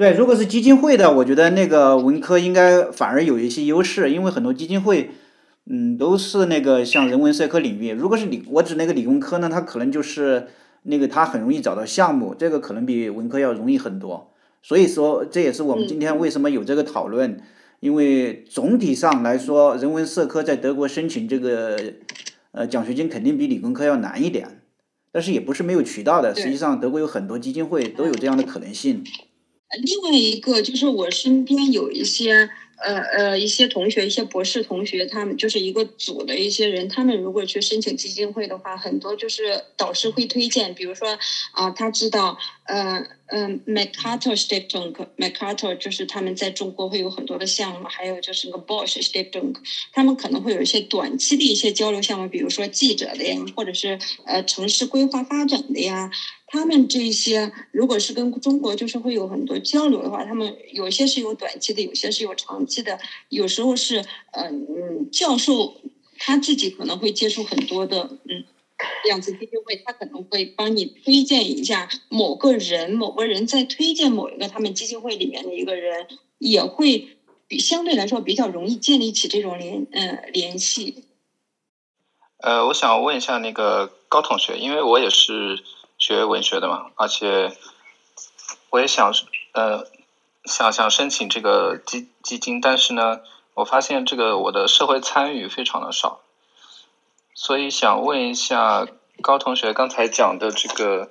对，如果是基金会的，我觉得那个文科应该反而有一些优势，因为很多基金会。嗯，都是那个像人文社科领域。如果是理，我指那个理工科呢，它可能就是那个它很容易找到项目，这个可能比文科要容易很多。所以说，这也是我们今天为什么有这个讨论。因为总体上来说，人文社科在德国申请这个呃奖学金肯定比理工科要难一点，但是也不是没有渠道的。实际上，德国有很多基金会都有这样的可能性。另外一个就是我身边有一些。呃呃，一些同学，一些博士同学，他们就是一个组的一些人，他们如果去申请基金会的话，很多就是导师会推荐，比如说啊，他知道，呃嗯，MacArthur Stiftung，MacArthur 就是他们在中国会有很多的项目，还有就是那个 Bosch Stiftung，他们可能会有一些短期的一些交流项目，比如说记者的呀，或者是呃城市规划发展的呀。他们这些如果是跟中国就是会有很多交流的话，他们有些是有短期的，有些是有长期的，有时候是嗯嗯教授他自己可能会接触很多的嗯这样子基金会，他可能会帮你推荐一下某个人，某个人在推荐某一个他们基金会里面的一个人，也会比相对来说比较容易建立起这种联嗯联系。呃，我想问一下那个高同学，因为我也是。学文学的嘛，而且我也想，呃，想想申请这个基基金，但是呢，我发现这个我的社会参与非常的少，所以想问一下高同学刚才讲的这个，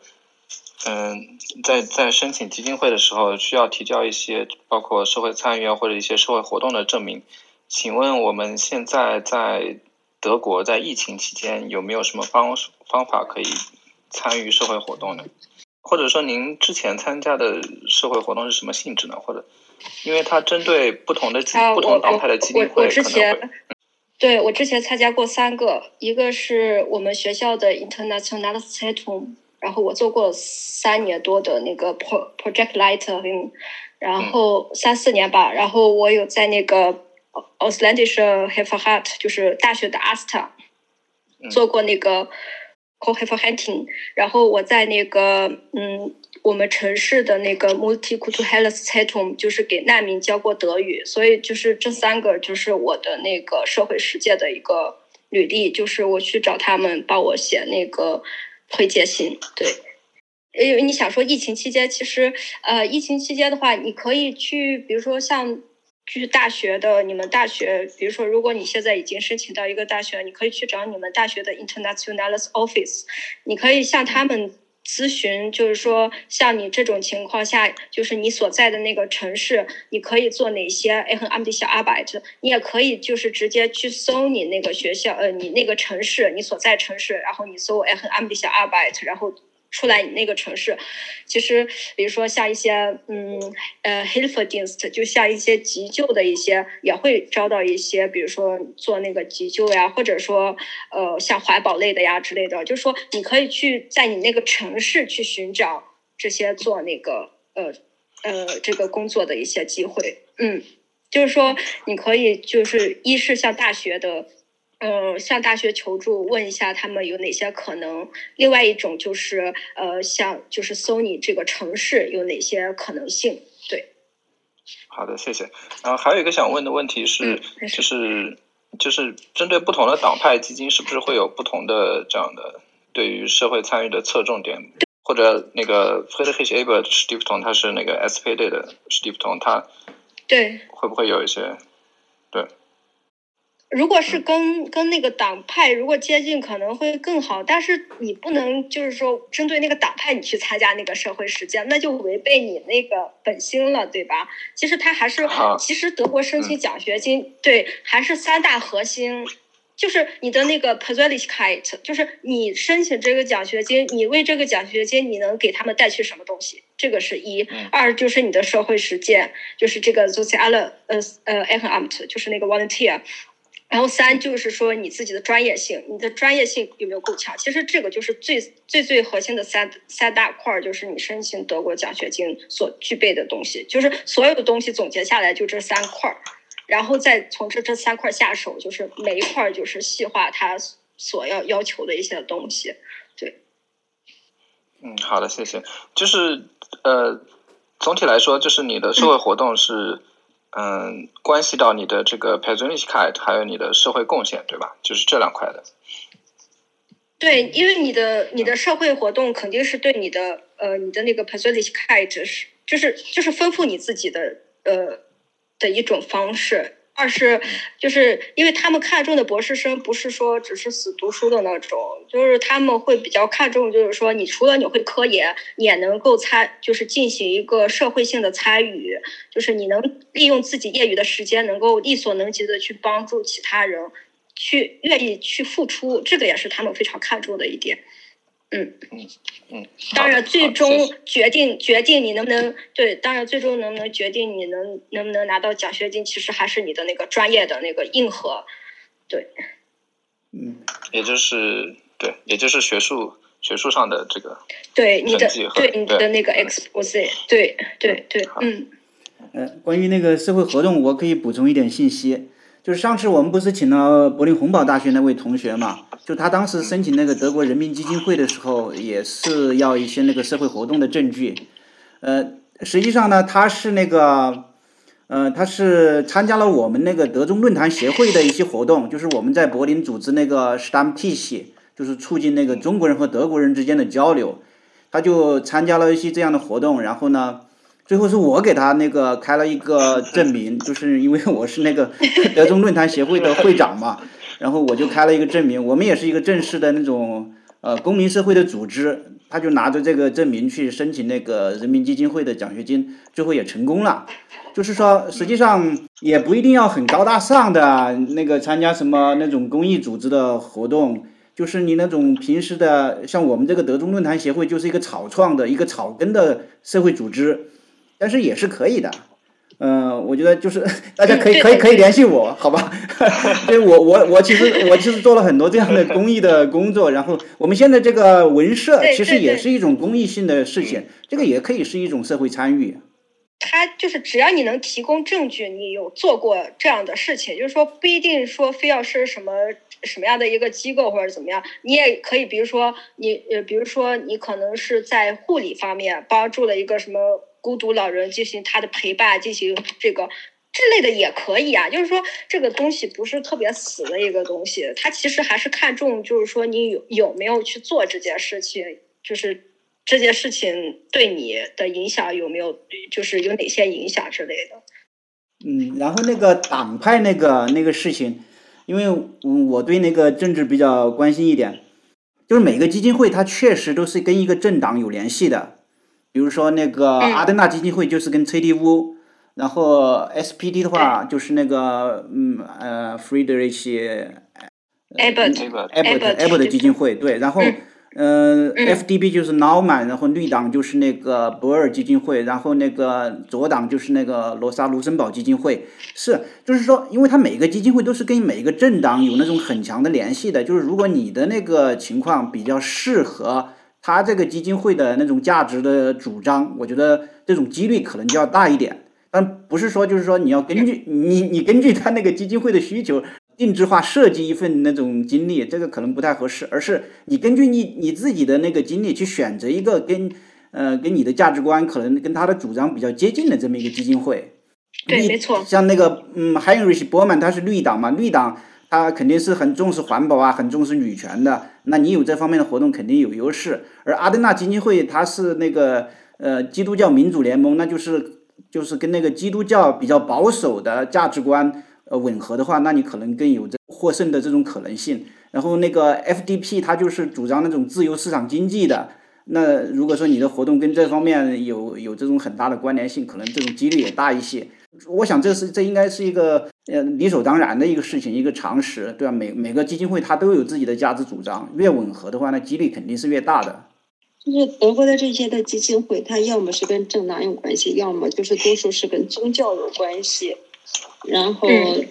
嗯，在在申请基金会的时候需要提交一些包括社会参与啊或者一些社会活动的证明，请问我们现在在德国在疫情期间有没有什么方方法可以？参与社会活动呢，或者说您之前参加的社会活动是什么性质呢？或者，因为它针对不同的不同党派的基金会，之前对我之前参加过三个，一个是我们学校的 International s e t u m 然后我做过三年多的那个 Project Light，然后三四年吧，然后我有在那个 Auslandish h e f h a r t 就是大学的 Asta 做过那个。O h e f o hunting，然后我在那个嗯，我们城市的那个 Multicultural Center，就是给难民教过德语，所以就是这三个就是我的那个社会实践的一个履历，就是我去找他们帮我写那个推荐信，对，因为你想说疫情期间，其实呃，疫情期间的话，你可以去，比如说像。就是大学的，你们大学，比如说，如果你现在已经申请到一个大学，你可以去找你们大学的 International Office，你可以向他们咨询，就是说像你这种情况下，就是你所在的那个城市，你可以做哪些 A 和 M 的小 arbeit，你也可以就是直接去搜你那个学校，呃，你那个城市，你所在城市，然后你搜 A 和 M 的小 arbeit，然后。出来你那个城市，其实比如说像一些嗯呃 Hilfedienst，就像一些急救的一些，也会招到一些，比如说做那个急救呀，或者说呃像环保类的呀之类的，就是说你可以去在你那个城市去寻找这些做那个呃呃这个工作的一些机会，嗯，就是说你可以就是一是像大学的。嗯，向大学求助，问一下他们有哪些可能。另外一种就是，呃，像就是搜你这个城市有哪些可能性。对，好的，谢谢。然后还有一个想问的问题是，就是就是针对不同的党派基金，是不是会有不同的这样的对于社会参与的侧重点？或者那个 Friedrich Ebert Stiftung，它是那个 SPD 的 Stiftung，它对会不会有一些对？如果是跟跟那个党派如果接近，可能会更好。但是你不能就是说针对那个党派你去参加那个社会实践，那就违背你那个本心了，对吧？其实他还是，其实德国申请奖学金，对，还是三大核心，就是你的那个 Persönlichkeit，就是你申请这个奖学金，你为这个奖学金你能给他们带去什么东西？这个是一，二就是你的社会实践，就是这个 Soziale 呃呃 Ehrenamt，就是那个 volunteer。然后三就是说你自己的专业性，你的专业性有没有够强？其实这个就是最最最核心的三三大块儿，就是你申请德国奖学金所具备的东西，就是所有的东西总结下来就这三块儿，然后再从这这三块下手，就是每一块儿就是细化它所要要求的一些东西。对，嗯，好的，谢谢。就是呃，总体来说，就是你的社会活动是。嗯关系到你的这个 p e r s o n a l i t y 还有你的社会贡献，对吧？就是这两块的。对，因为你的你的社会活动肯定是对你的呃你的那个 p e r s o n a l i t y 是就是就是丰富你自己的呃的一种方式。二是，就是因为他们看重的博士生不是说只是死读书的那种，就是他们会比较看重，就是说你除了你会科研，也能够参，就是进行一个社会性的参与，就是你能利用自己业余的时间，能够力所能及的去帮助其他人，去愿意去付出，这个也是他们非常看重的一点。嗯。嗯嗯，当然，最终决定决定你能不能对，当然最终能不能决定你能能不能拿到奖学金，其实还是你的那个专业的那个硬核，对，嗯，也就是对，也就是学术学术上的这个对你的对你的那个 expose，对对对，嗯，嗯，关于那个社会活动，我可以补充一点信息。就是上次我们不是请了柏林洪堡大学那位同学嘛？就他当时申请那个德国人民基金会的时候，也是要一些那个社会活动的证据。呃，实际上呢，他是那个，呃，他是参加了我们那个德中论坛协会的一些活动，就是我们在柏林组织那个 Stammtisch，就是促进那个中国人和德国人之间的交流。他就参加了一些这样的活动，然后呢。最后是我给他那个开了一个证明，就是因为我是那个 <laughs> 德中论坛协会的会长嘛，然后我就开了一个证明。我们也是一个正式的那种呃公民社会的组织，他就拿着这个证明去申请那个人民基金会的奖学金，最后也成功了。就是说，实际上也不一定要很高大上的那个参加什么那种公益组织的活动，就是你那种平时的，像我们这个德中论坛协会就是一个草创的一个草根的社会组织。但是也是可以的，嗯，我觉得就是 <laughs> 大家可以可以可以联系我，好吧？<laughs> 因为我我我其实我其实做了很多这样的公益的工作，然后我们现在这个文社其实也是一种公益性的事情，这个也可以是一种社会参与。他就是只要你能提供证据，你有做过这样的事情，就是说不一定说非要是什么什么样的一个机构或者怎么样，你也可以，比如说你呃，比如说你可能是在护理方面帮助了一个什么。孤独老人进行他的陪伴，进行这个之类的也可以啊。就是说，这个东西不是特别死的一个东西，它其实还是看重，就是说你有有没有去做这件事情，就是这件事情对你的影响有没有，就是有哪些影响之类的。嗯，然后那个党派那个那个事情，因为我对那个政治比较关心一点。就是每个基金会它确实都是跟一个政党有联系的，比如说那个阿登纳基金会就是跟崔利乌，然后 SPD 的话就是那个嗯呃 Friedrich Abbott Abbott Abbott 基金会对，然后。呃，FDB 就是 Naumann，然后绿党就是那个博尔基金会，然后那个左党就是那个罗莎卢森堡基金会，是，就是说，因为它每个基金会都是跟每个政党有那种很强的联系的，就是如果你的那个情况比较适合他这个基金会的那种价值的主张，我觉得这种几率可能就要大一点，但不是说就是说你要根据你你根据他那个基金会的需求。定制化设计一份那种经历，这个可能不太合适，而是你根据你你自己的那个经历去选择一个跟呃跟你的价值观可能跟他的主张比较接近的这么一个基金会。对，没错。像那个嗯，Heinrich Bormann 他是绿党嘛，绿党他肯定是很重视环保啊，很重视女权的。那你有这方面的活动肯定有优势。而阿登纳基金会他是那个呃基督教民主联盟，那就是就是跟那个基督教比较保守的价值观。呃，吻合的话，那你可能更有这获胜的这种可能性。然后那个 FDP，它就是主张那种自由市场经济的。那如果说你的活动跟这方面有有这种很大的关联性，可能这种几率也大一些。我想这是这应该是一个呃理所当然的一个事情，一个常识，对吧？每每个基金会它都有自己的价值主张，越吻合的话，那几率肯定是越大的。就是德国的这些的基金会，它要么是跟政党有关系，要么就是多数是跟宗教有关系。然后，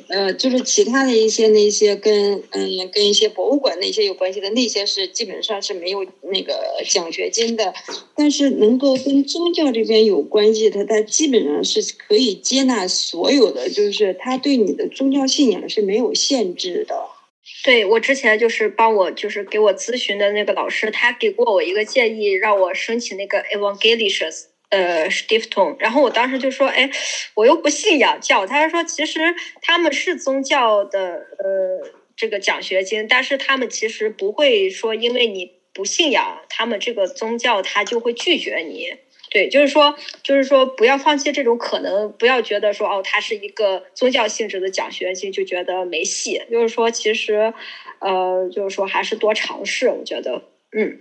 呃，就是其他的一些那些跟嗯跟一些博物馆那些有关系的那些是基本上是没有那个奖学金的，但是能够跟宗教这边有关系的，它基本上是可以接纳所有的，就是他对你的宗教信仰是没有限制的。对我之前就是帮我就是给我咨询的那个老师，他给过我一个建议，让我申请那个 Evangelius。呃，Stiftung，然后我当时就说，哎，我又不信仰教。他说，其实他们是宗教的，呃，这个奖学金，但是他们其实不会说，因为你不信仰他们这个宗教，他就会拒绝你。对，就是说，就是说，不要放弃这种可能，不要觉得说，哦，它是一个宗教性质的奖学金，就觉得没戏。就是说，其实，呃，就是说，还是多尝试。我觉得，嗯。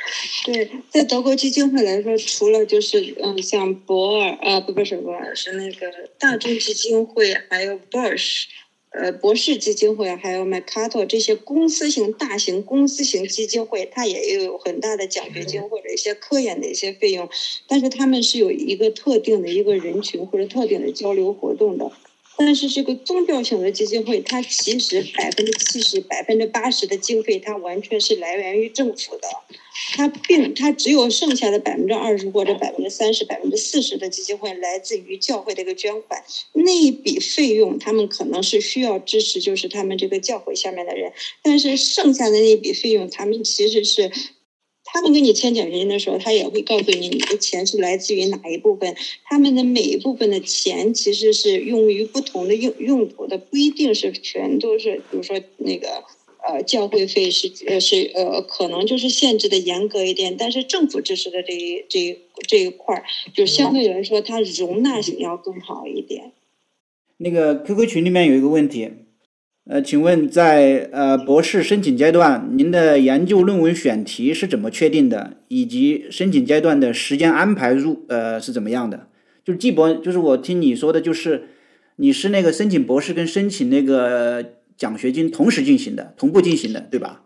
<laughs> 对，在德国基金会来说，除了就是嗯，像博尔啊，不不是博尔，是那个大众基金会，还有 Bosch，呃，博士基金会，还有 Mercator 这些公司型大型公司型基金会，它也有很大的奖学金或者一些科研的一些费用，但是他们是有一个特定的一个人群或者特定的交流活动的。但是这个宗教型的基金会，它其实百分之七十、百分之八十的经费，它完全是来源于政府的。它并它只有剩下的百分之二十或者百分之三十、百分之四十的基金会来自于教会的一个捐款，那一笔费用他们可能是需要支持，就是他们这个教会下面的人。但是剩下的那一笔费用，他们其实是。他们给你签奖学金的时候，他也会告诉你你的钱是来自于哪一部分。他们的每一部分的钱其实是用于不同的用用途的，不一定是全都是。比如说那个呃教会费是呃是呃可能就是限制的严格一点，但是政府支持的这一这一这一块儿，就相对来说它容纳性要更好一点。那个 QQ 群里面有一个问题。呃，请问在呃博士申请阶段，您的研究论文选题是怎么确定的？以及申请阶段的时间安排入呃是怎么样的？就是季博，就是我听你说的，就是你是那个申请博士跟申请那个奖学金同时进行的，同步进行的，对吧？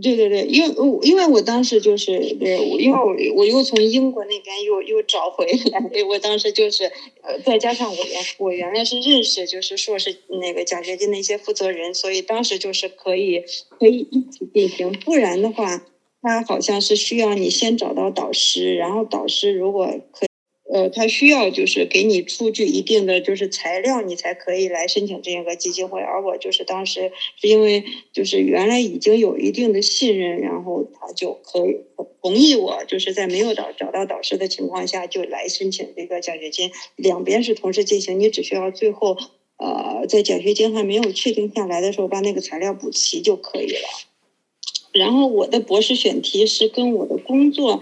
对对对，因为因为我当时就是对，因为我我又从英国那边又又找回来，对我当时就是呃，再加上我原我原来是认识就是硕士那个奖学金的一些负责人，所以当时就是可以可以一起进行，不然的话，他好像是需要你先找到导师，然后导师如果可。呃，他需要就是给你出具一定的就是材料，你才可以来申请这样个基金会。而我就是当时是因为就是原来已经有一定的信任，然后他就可以同意我，就是在没有找找到导师的情况下就来申请这个奖学金。两边是同时进行，你只需要最后呃在奖学金还没有确定下来的时候把那个材料补齐就可以了。然后我的博士选题是跟我的工作，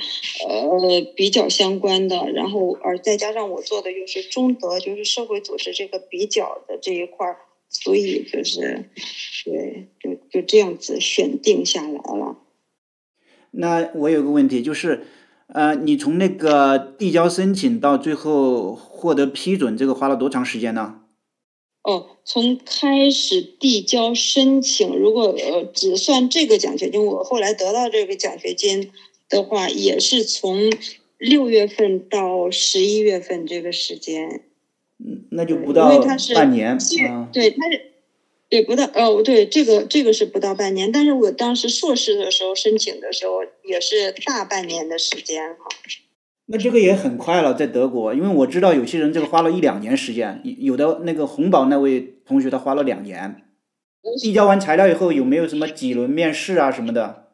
呃比较相关的，然后而再加上我做的又是中德，就是社会组织这个比较的这一块儿，所以就是对，就就这样子选定下来了。那我有个问题，就是呃，你从那个递交申请到最后获得批准，这个花了多长时间呢？哦，从开始递交申请，如果呃只算这个奖学金，我后来得到这个奖学金的话，也是从六月份到十一月份这个时间。嗯，那就不因到半年。对，它是对不到哦，对，这个这个是不到半年，但是我当时硕士的时候申请的时候也是大半年的时间哈。那这个也很快了，在德国，因为我知道有些人这个花了一两年时间，有的那个红宝那位同学他花了两年。递交完材料以后，有没有什么几轮面试啊什么的？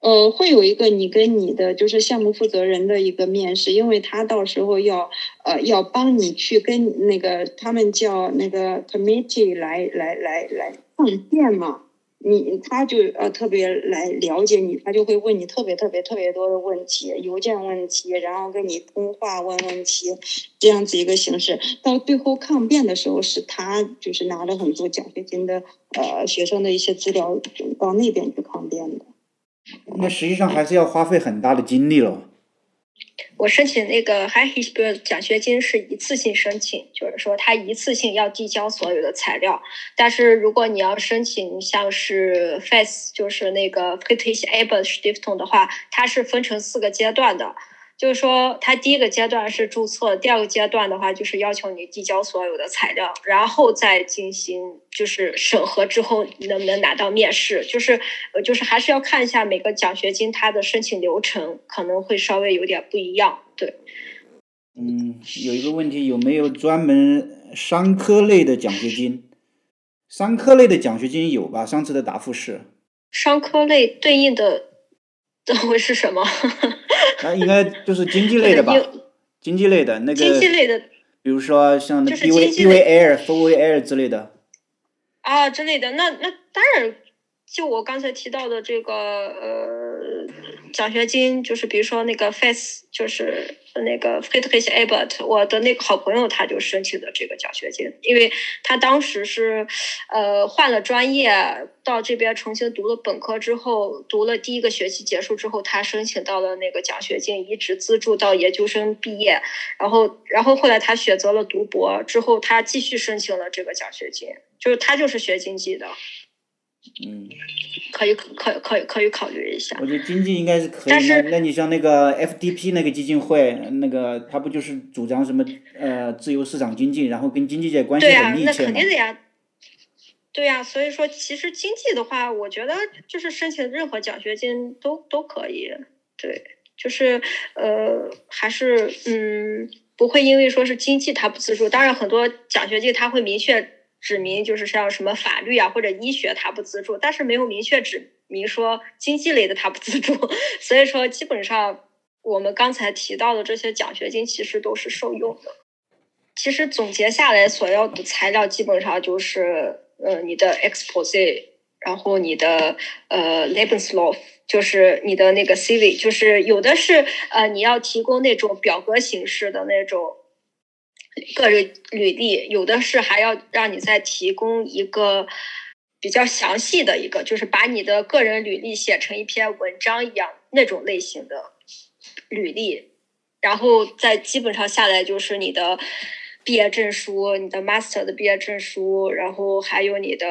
呃，会有一个你跟你的就是项目负责人的一个面试，因为他到时候要呃要帮你去跟那个他们叫那个 committee 来来来来上线嘛，你他就呃特别来了解你，他就会问你特别特别特别多的问题，邮件问题，然后跟你通话问问题，这样子一个形式。到最后抗辩的时候，是他就是拿了很多奖学金的呃学生的一些资料到那边去抗辩的。那实际上还是要花费很大的精力了。我申请那个 High h i s b i r 奖学金是一次性申请，就是说他一次性要递交所有的材料。但是如果你要申请像是 FAS，就是那个 f r i t i s h a b e r s t i f t o n 的话，它是分成四个阶段的。就是说，它第一个阶段是注册，第二个阶段的话就是要求你递交所有的材料，然后再进行就是审核之后能不能拿到面试，就是呃就是还是要看一下每个奖学金它的申请流程可能会稍微有点不一样，对。嗯，有一个问题，有没有专门商科类的奖学金？商科类的奖学金有吧？上次的答复是，商科类对应的这会是什么？<laughs> 那应该就是经济类的吧？经济类的那个，经济类的比如说像那就是 B V 经济 B 类 V Air、F V Air 之类的。啊之类的，那那当然，就我刚才提到的这个呃奖学金，就是比如说那个 FAS，就是那个 Friedrich Ebert，我的那个好朋友他就申请的这个奖学金，因为他当时是呃换了专业，到这边重新读了本科之后，读了第一个学期结束之后，他申请到了那个奖学金，一直资助到研究生毕业，然后然后后来他选择了读博，之后他继续申请了这个奖学金，就是他就是学经济的，嗯，可以可可以可以考虑一下我。觉得经济应该是可以。但是那那你像那个 F D P 那个基金会，那个他不就是主张什么呃自由市场经济，然后跟经济界关系对呀、那？肯定的呀。对呀、所以说其实经济的话，我觉得就是申请任何奖学金都都可以。对，就是呃，还是嗯，不会因为说是经济它不资助，当然很多奖学金它会明确指明，就是像什么法律啊或者医学它不资助，但是没有明确指明说经济类的它不资助，<laughs> 所以说基本上我们刚才提到的这些奖学金其实都是受用的。其实总结下来，所要的材料基本上就是呃你的 expose，然后你的呃 Lebenslauf，就是你的那个 CV，就是有的是呃你要提供那种表格形式的那种个人履历，有的是还要让你再提供一个比较详细的一个，就是把你的个人履历写成一篇文章一样那种类型的履历，然后再基本上下来就是你的毕业证书、你的 master 的毕业证书，然后还有你的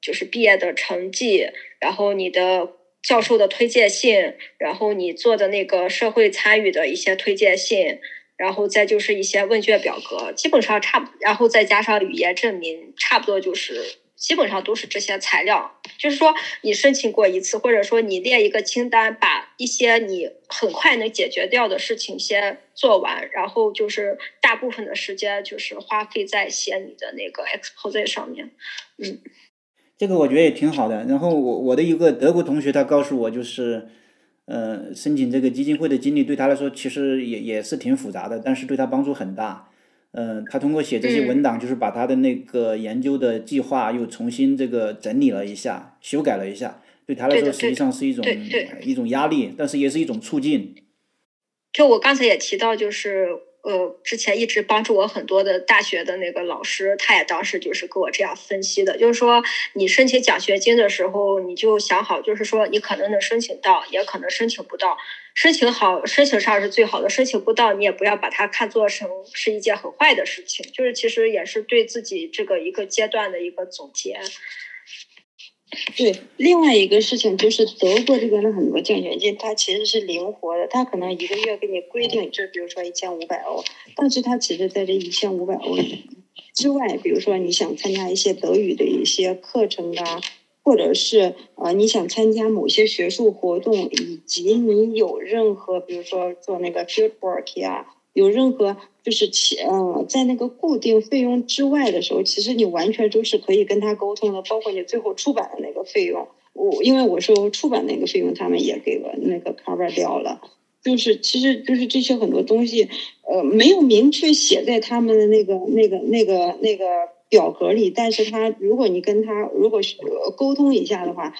就是毕业的成绩，然后你的教授的推荐信，然后你做的那个社会参与的一些推荐信，然后再就是一些问卷表格，基本上差不，然后再加上语言证明，差不多就是基本上都是这些材料。就是说，你申请过一次，或者说你列一个清单，把一些你很快能解决掉的事情先做完，然后就是大部分的时间就是花费在写你的那个 expose 上面。嗯，这个我觉得也挺好的。然后我我的一个德国同学，他告诉我，就是，呃，申请这个基金会的经历对他来说其实也也是挺复杂的，但是对他帮助很大。嗯、他通过写这些嗯文档，就是把他的那个研究的计划又重新这个整理了一下，修改了一下。对他来说，实际上是一种一种压力，但是也是一种促进。就我刚才也提到，就是呃，之前一直帮助我很多的大学的那个老师，他也当时就是给我这样分析的，就是说你申请奖学金的时候，你就想好，就是说你可能能申请到，也可能申请不到。申请好，申请上是最好的；申请不到，你也不要把它看作成是一件很坏的事情，就是其实也是对自己这个一个阶段的一个总结。对，另外一个事情就是德国这边的很多奖学金，它其实是灵活的，它可能一个月给你规定，就比如说一千五百欧，但是它其实在这一千五百欧之外，比如说你想参加一些德语的一些课程啊，或者是呃你想参加某些学术活动，以及你有任何，比如说做那个 field work 呀。有任何就是钱，在那个固定费用之外的时候，其实你完全都是可以跟他沟通的，包括你最后出版的那个费用。我因为我说出版那个费用，他们也给我那个 cover 掉了。就是其实就是这些很多东西，呃，没有明确写在他们的那个那个那个那个表格里，但是他如果你跟他如果是沟通一下的话，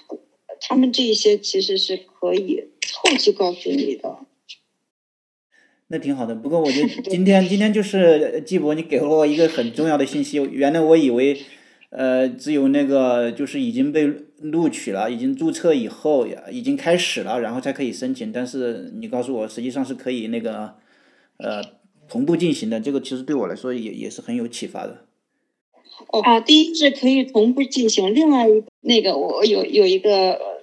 他们这些其实是可以后期告诉你的。那挺好的，不过我觉得 <laughs> 今天今天就是季博，你给了我一个很重要的信息。原来我以为，呃，只有那个就是已经被录取了，已经注册以后，已经开始了，然后才可以申请。但是你告诉我，实际上是可以那个，呃，同步进行的。这个其实对我来说也也是很有启发的。哦，第一是可以同步进行，另外一那个我有有一个。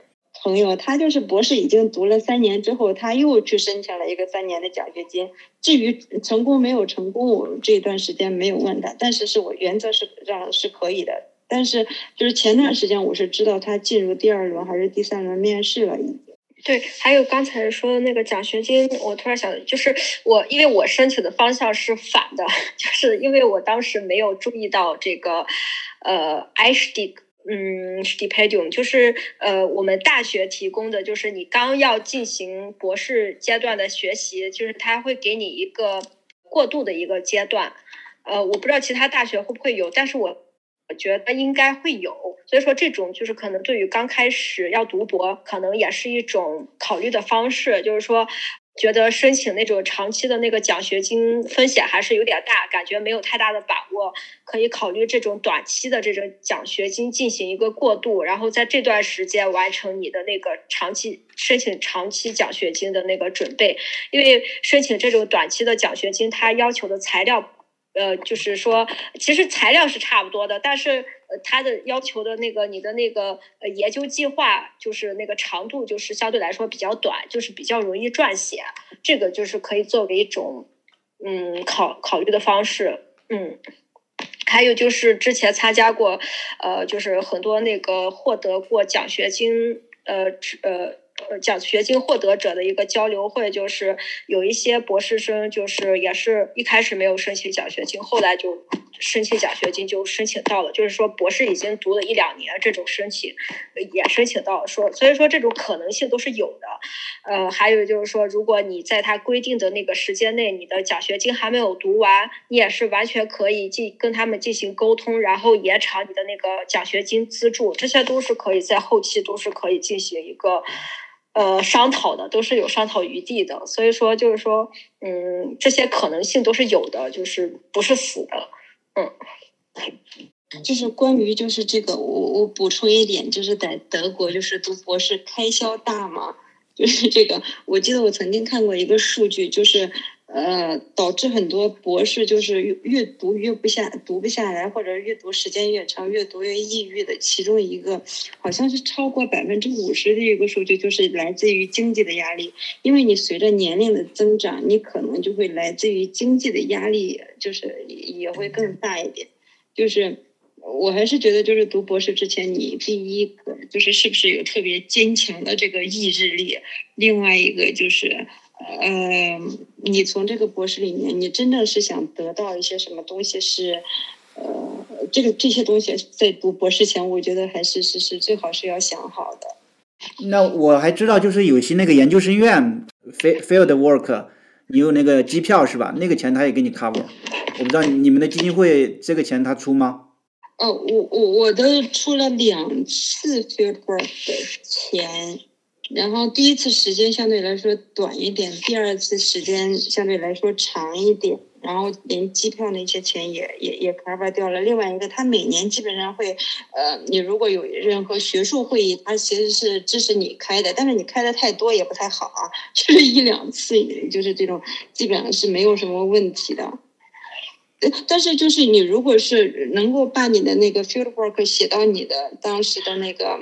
朋友，他就是博士已经读了三年之后，他又去申请了一个三年的奖学金。至于成功没有成功，我这段时间没有问他，但是是我原则是让是可以的。但是就是前段时间我是知道他进入第二轮还是第三轮面试了已经。对，还有刚才说的那个奖学金，我突然想，就是我因为我申请的方向是反的，<laughs> 就是因为我当时没有注意到这个，呃，ISD。嗯，stipendium 就是呃，我们大学提供的，就是你刚要进行博士阶段的学习，就是他会给你一个过渡的一个阶段。呃，我不知道其他大学会不会有，但是我我觉得应该会有。所以说，这种就是可能对于刚开始要读博，可能也是一种考虑的方式，就是说。觉得申请那种长期的那个奖学金风险还是有点大，感觉没有太大的把握，可以考虑这种短期的这种奖学金进行一个过渡，然后在这段时间完成你的那个长期申请长期奖学金的那个准备，因为申请这种短期的奖学金，它要求的材料。呃，就是说，其实材料是差不多的，但是他的要求的那个你的那个呃研究计划，就是那个长度，就是相对来说比较短，就是比较容易撰写。这个就是可以作为一种嗯考考虑的方式。嗯，还有就是之前参加过，呃，就是很多那个获得过奖学金，呃呃。呃，奖学金获得者的一个交流会，就是有一些博士生，就是也是一开始没有申请奖学金，后来就申请奖学金就申请到了。就是说，博士已经读了一两年，这种申请也申请到了。说，所以说这种可能性都是有的。呃，还有就是说，如果你在他规定的那个时间内，你的奖学金还没有读完，你也是完全可以进跟他们进行沟通，然后延长你的那个奖学金资助，这些都是可以在后期都是可以进行一个。呃，商讨的都是有商讨余地的，所以说就是说，嗯，这些可能性都是有的，就是不是死的，嗯。就是关于就是这个，我我补充一点，就是在德国就是读博士开销大嘛，<laughs> 就是这个，我记得我曾经看过一个数据，就是。呃，导致很多博士就是越读越不下，读不下来，或者阅读时间越长，越读越抑郁的。其中一个好像是超过百分之五十的一个数据，就是来自于经济的压力。因为你随着年龄的增长，你可能就会来自于经济的压力，就是也会更大一点。就是我还是觉得，就是读博士之前，你第一个就是是不是有特别坚强的这个意志力，另外一个就是。呃，你从这个博士里面，你真的是想得到一些什么东西？是，呃，这个这些东西在读博士前，我觉得还是是是最好是要想好的。那我还知道，就是有些那个研究生院，field work，你有那个机票是吧？那个钱他也给你 cover。我不知道你们的基金会这个钱他出吗？哦，我我我都出了两次 field work 的钱。然后第一次时间相对来说短一点，第二次时间相对来说长一点。然后连机票那些钱也也也 cover 掉了。另外一个，他每年基本上会，呃，你如果有任何学术会议，他其实是支持你开的，但是你开的太多也不太好啊，就是一两次，就是这种基本上是没有什么问题的。但是就是你如果是能够把你的那个 field work 写到你的当时的那个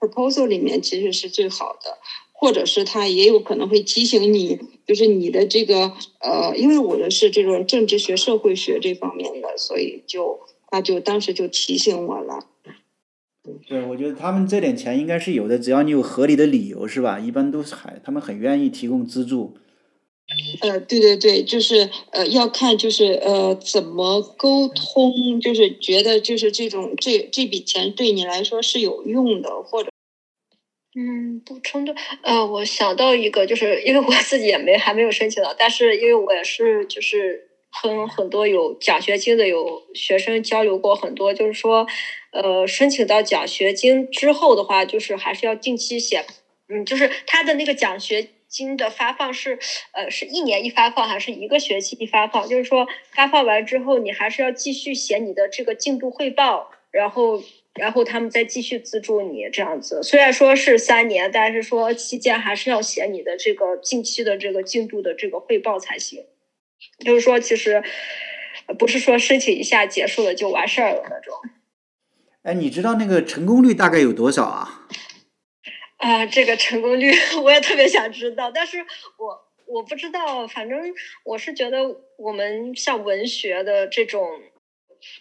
proposal 里面，其实是最好的。或者是他也有可能会提醒你，就是你的这个呃，因为我的是这种政治学、社会学这方面的，所以就他就当时就提醒我了。对，我觉得他们这点钱应该是有的，只要你有合理的理由，是吧？一般都是还他们很愿意提供资助。呃，对对对，就是呃，要看就是呃怎么沟通，就是觉得就是这种这这笔钱对你来说是有用的，或者。嗯，补充的，呃，我想到一个，就是因为我自己也没还没有申请到，但是因为我也是就是和很多有奖学金的有学生交流过很多，就是说，呃，申请到奖学金之后的话，就是还是要定期写，嗯，就是他的那个奖学金的发放是，呃，是一年一发放还是一个学期一发放？就是说发放完之后，你还是要继续写你的这个进度汇报，然后。然后他们再继续资助你这样子，虽然说是三年，但是说期间还是要写你的这个近期的这个进度的这个汇报才行。就是说，其实不是说申请一下结束了就完事儿了那种。哎，你知道那个成功率大概有多少啊？啊，这个成功率 <laughs> 我也特别想知道，但是我我不知道，反正我是觉得我们像文学的这种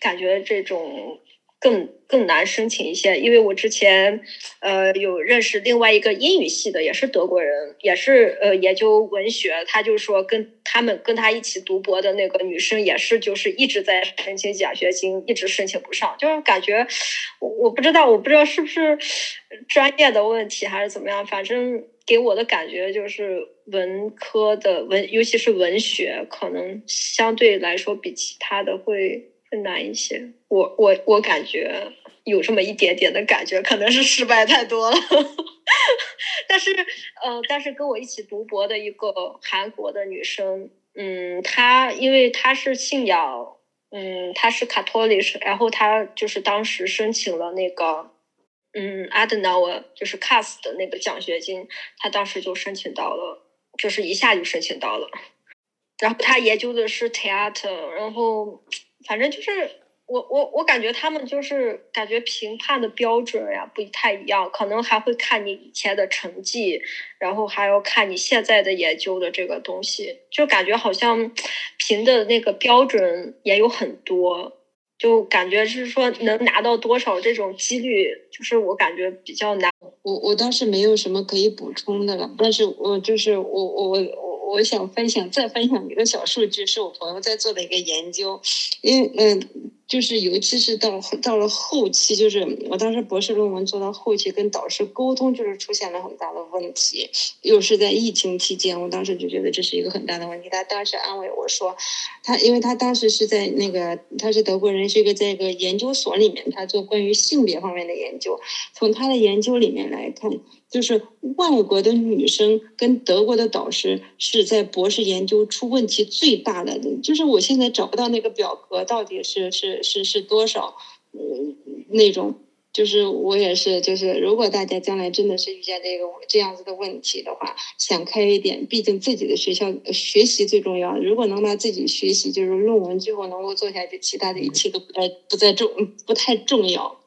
感觉，这种。更更难申请一些，因为我之前，呃，有认识另外一个英语系的，也是德国人，也是呃研究文学，他就说跟他们跟他一起读博的那个女生也是，就是一直在申请奖学金，一直申请不上，就是感觉我我不知道，我不知道是不是专业的问题还是怎么样，反正给我的感觉就是文科的文，尤其是文学，可能相对来说比其他的会。更难一些，我我我感觉有这么一点点的感觉，可能是失败太多了。<laughs> 但是，呃，但是跟我一起读博的一个韩国的女生，嗯，她因为她是信仰，嗯，她是 Catholic，然后她就是当时申请了那个，嗯，Adenauer 就是 CAS 的那个奖学金，她当时就申请到了，就是一下就申请到了。然后她研究的是 theater，然后。反正就是我我我感觉他们就是感觉评判的标准呀不太一样，可能还会看你以前的成绩，然后还要看你现在的研究的这个东西，就感觉好像 <tsk> 评的那个标准也有很多，就感觉是说能拿到多少这种几率，就是我感觉比较难。我我倒是没有什么可以补充的了，但是我就是我我我。我想分享再分享一个小数据，是我朋友在做的一个研究，因为嗯。就是尤其是到到了后期，就是我当时博士论文做到后期，跟导师沟通就是出现了很大的问题，又是在疫情期间，我当时就觉得这是一个很大的问题。他当时安慰我说，他因为他当时是在那个他是德国人，是一个在一个研究所里面，他做关于性别方面的研究，从他的研究里面来看。就是外国的女生跟德国的导师是在博士研究出问题最大的，就是我现在找不到那个表格到底是是是是多少，嗯，那种就是我也是，就是如果大家将来真的是遇见这个这样子的问题的话，想开一点，毕竟自己的学校学习最重要。如果能把自己学习就是论文最后能够做下去，其他的一切都不太不再重不太重要。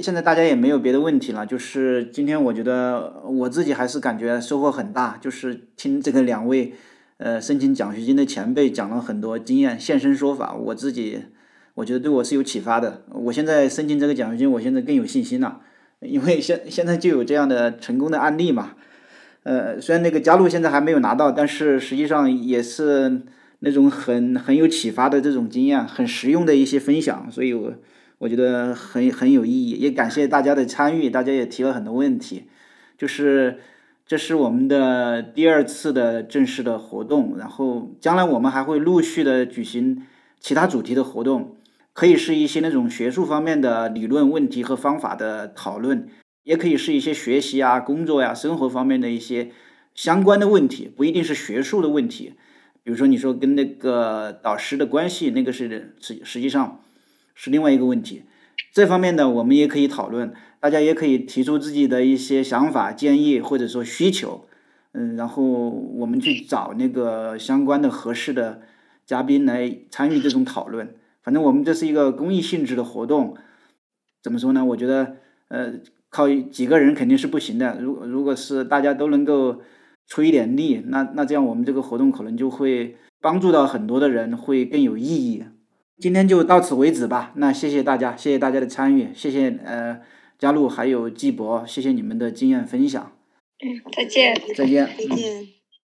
现在大家也没有别的问题了，就是今天我觉得我自己还是感觉收获很大，就是听这个两位，呃，申请奖学金的前辈讲了很多经验，现身说法，我自己我觉得对我是有启发的。我现在申请这个奖学金，我现在更有信心了，因为现现在就有这样的成功的案例嘛。呃，虽然那个加入现在还没有拿到，但是实际上也是那种很很有启发的这种经验，很实用的一些分享，所以我。我觉得很很有意义，也感谢大家的参与，大家也提了很多问题。就是这是我们的第二次的正式的活动，然后将来我们还会陆续的举行其他主题的活动，可以是一些那种学术方面的理论问题和方法的讨论，也可以是一些学习啊、工作呀、生活方面的一些相关的问题，不一定是学术的问题。比如说你说跟那个导师的关系，那个是实实际上是另外一个问题。这方面呢，我们也可以讨论，大家也可以提出自己的一些想法、建议或者说需求，嗯，然后我们去找那个相关的合适的嘉宾来参与这种讨论。反正我们这是一个公益性质的活动，怎么说呢？我觉得，呃，靠几个人肯定是不行的。如如果是大家都能够出一点力，那那这样我们这个活动可能就会帮助到很多的人，会更有意义。今天就到此为止吧。那谢谢大家，谢谢大家的参与，谢谢呃佳璐还有季博，谢谢你们的经验分享。嗯，再见。再见。再见。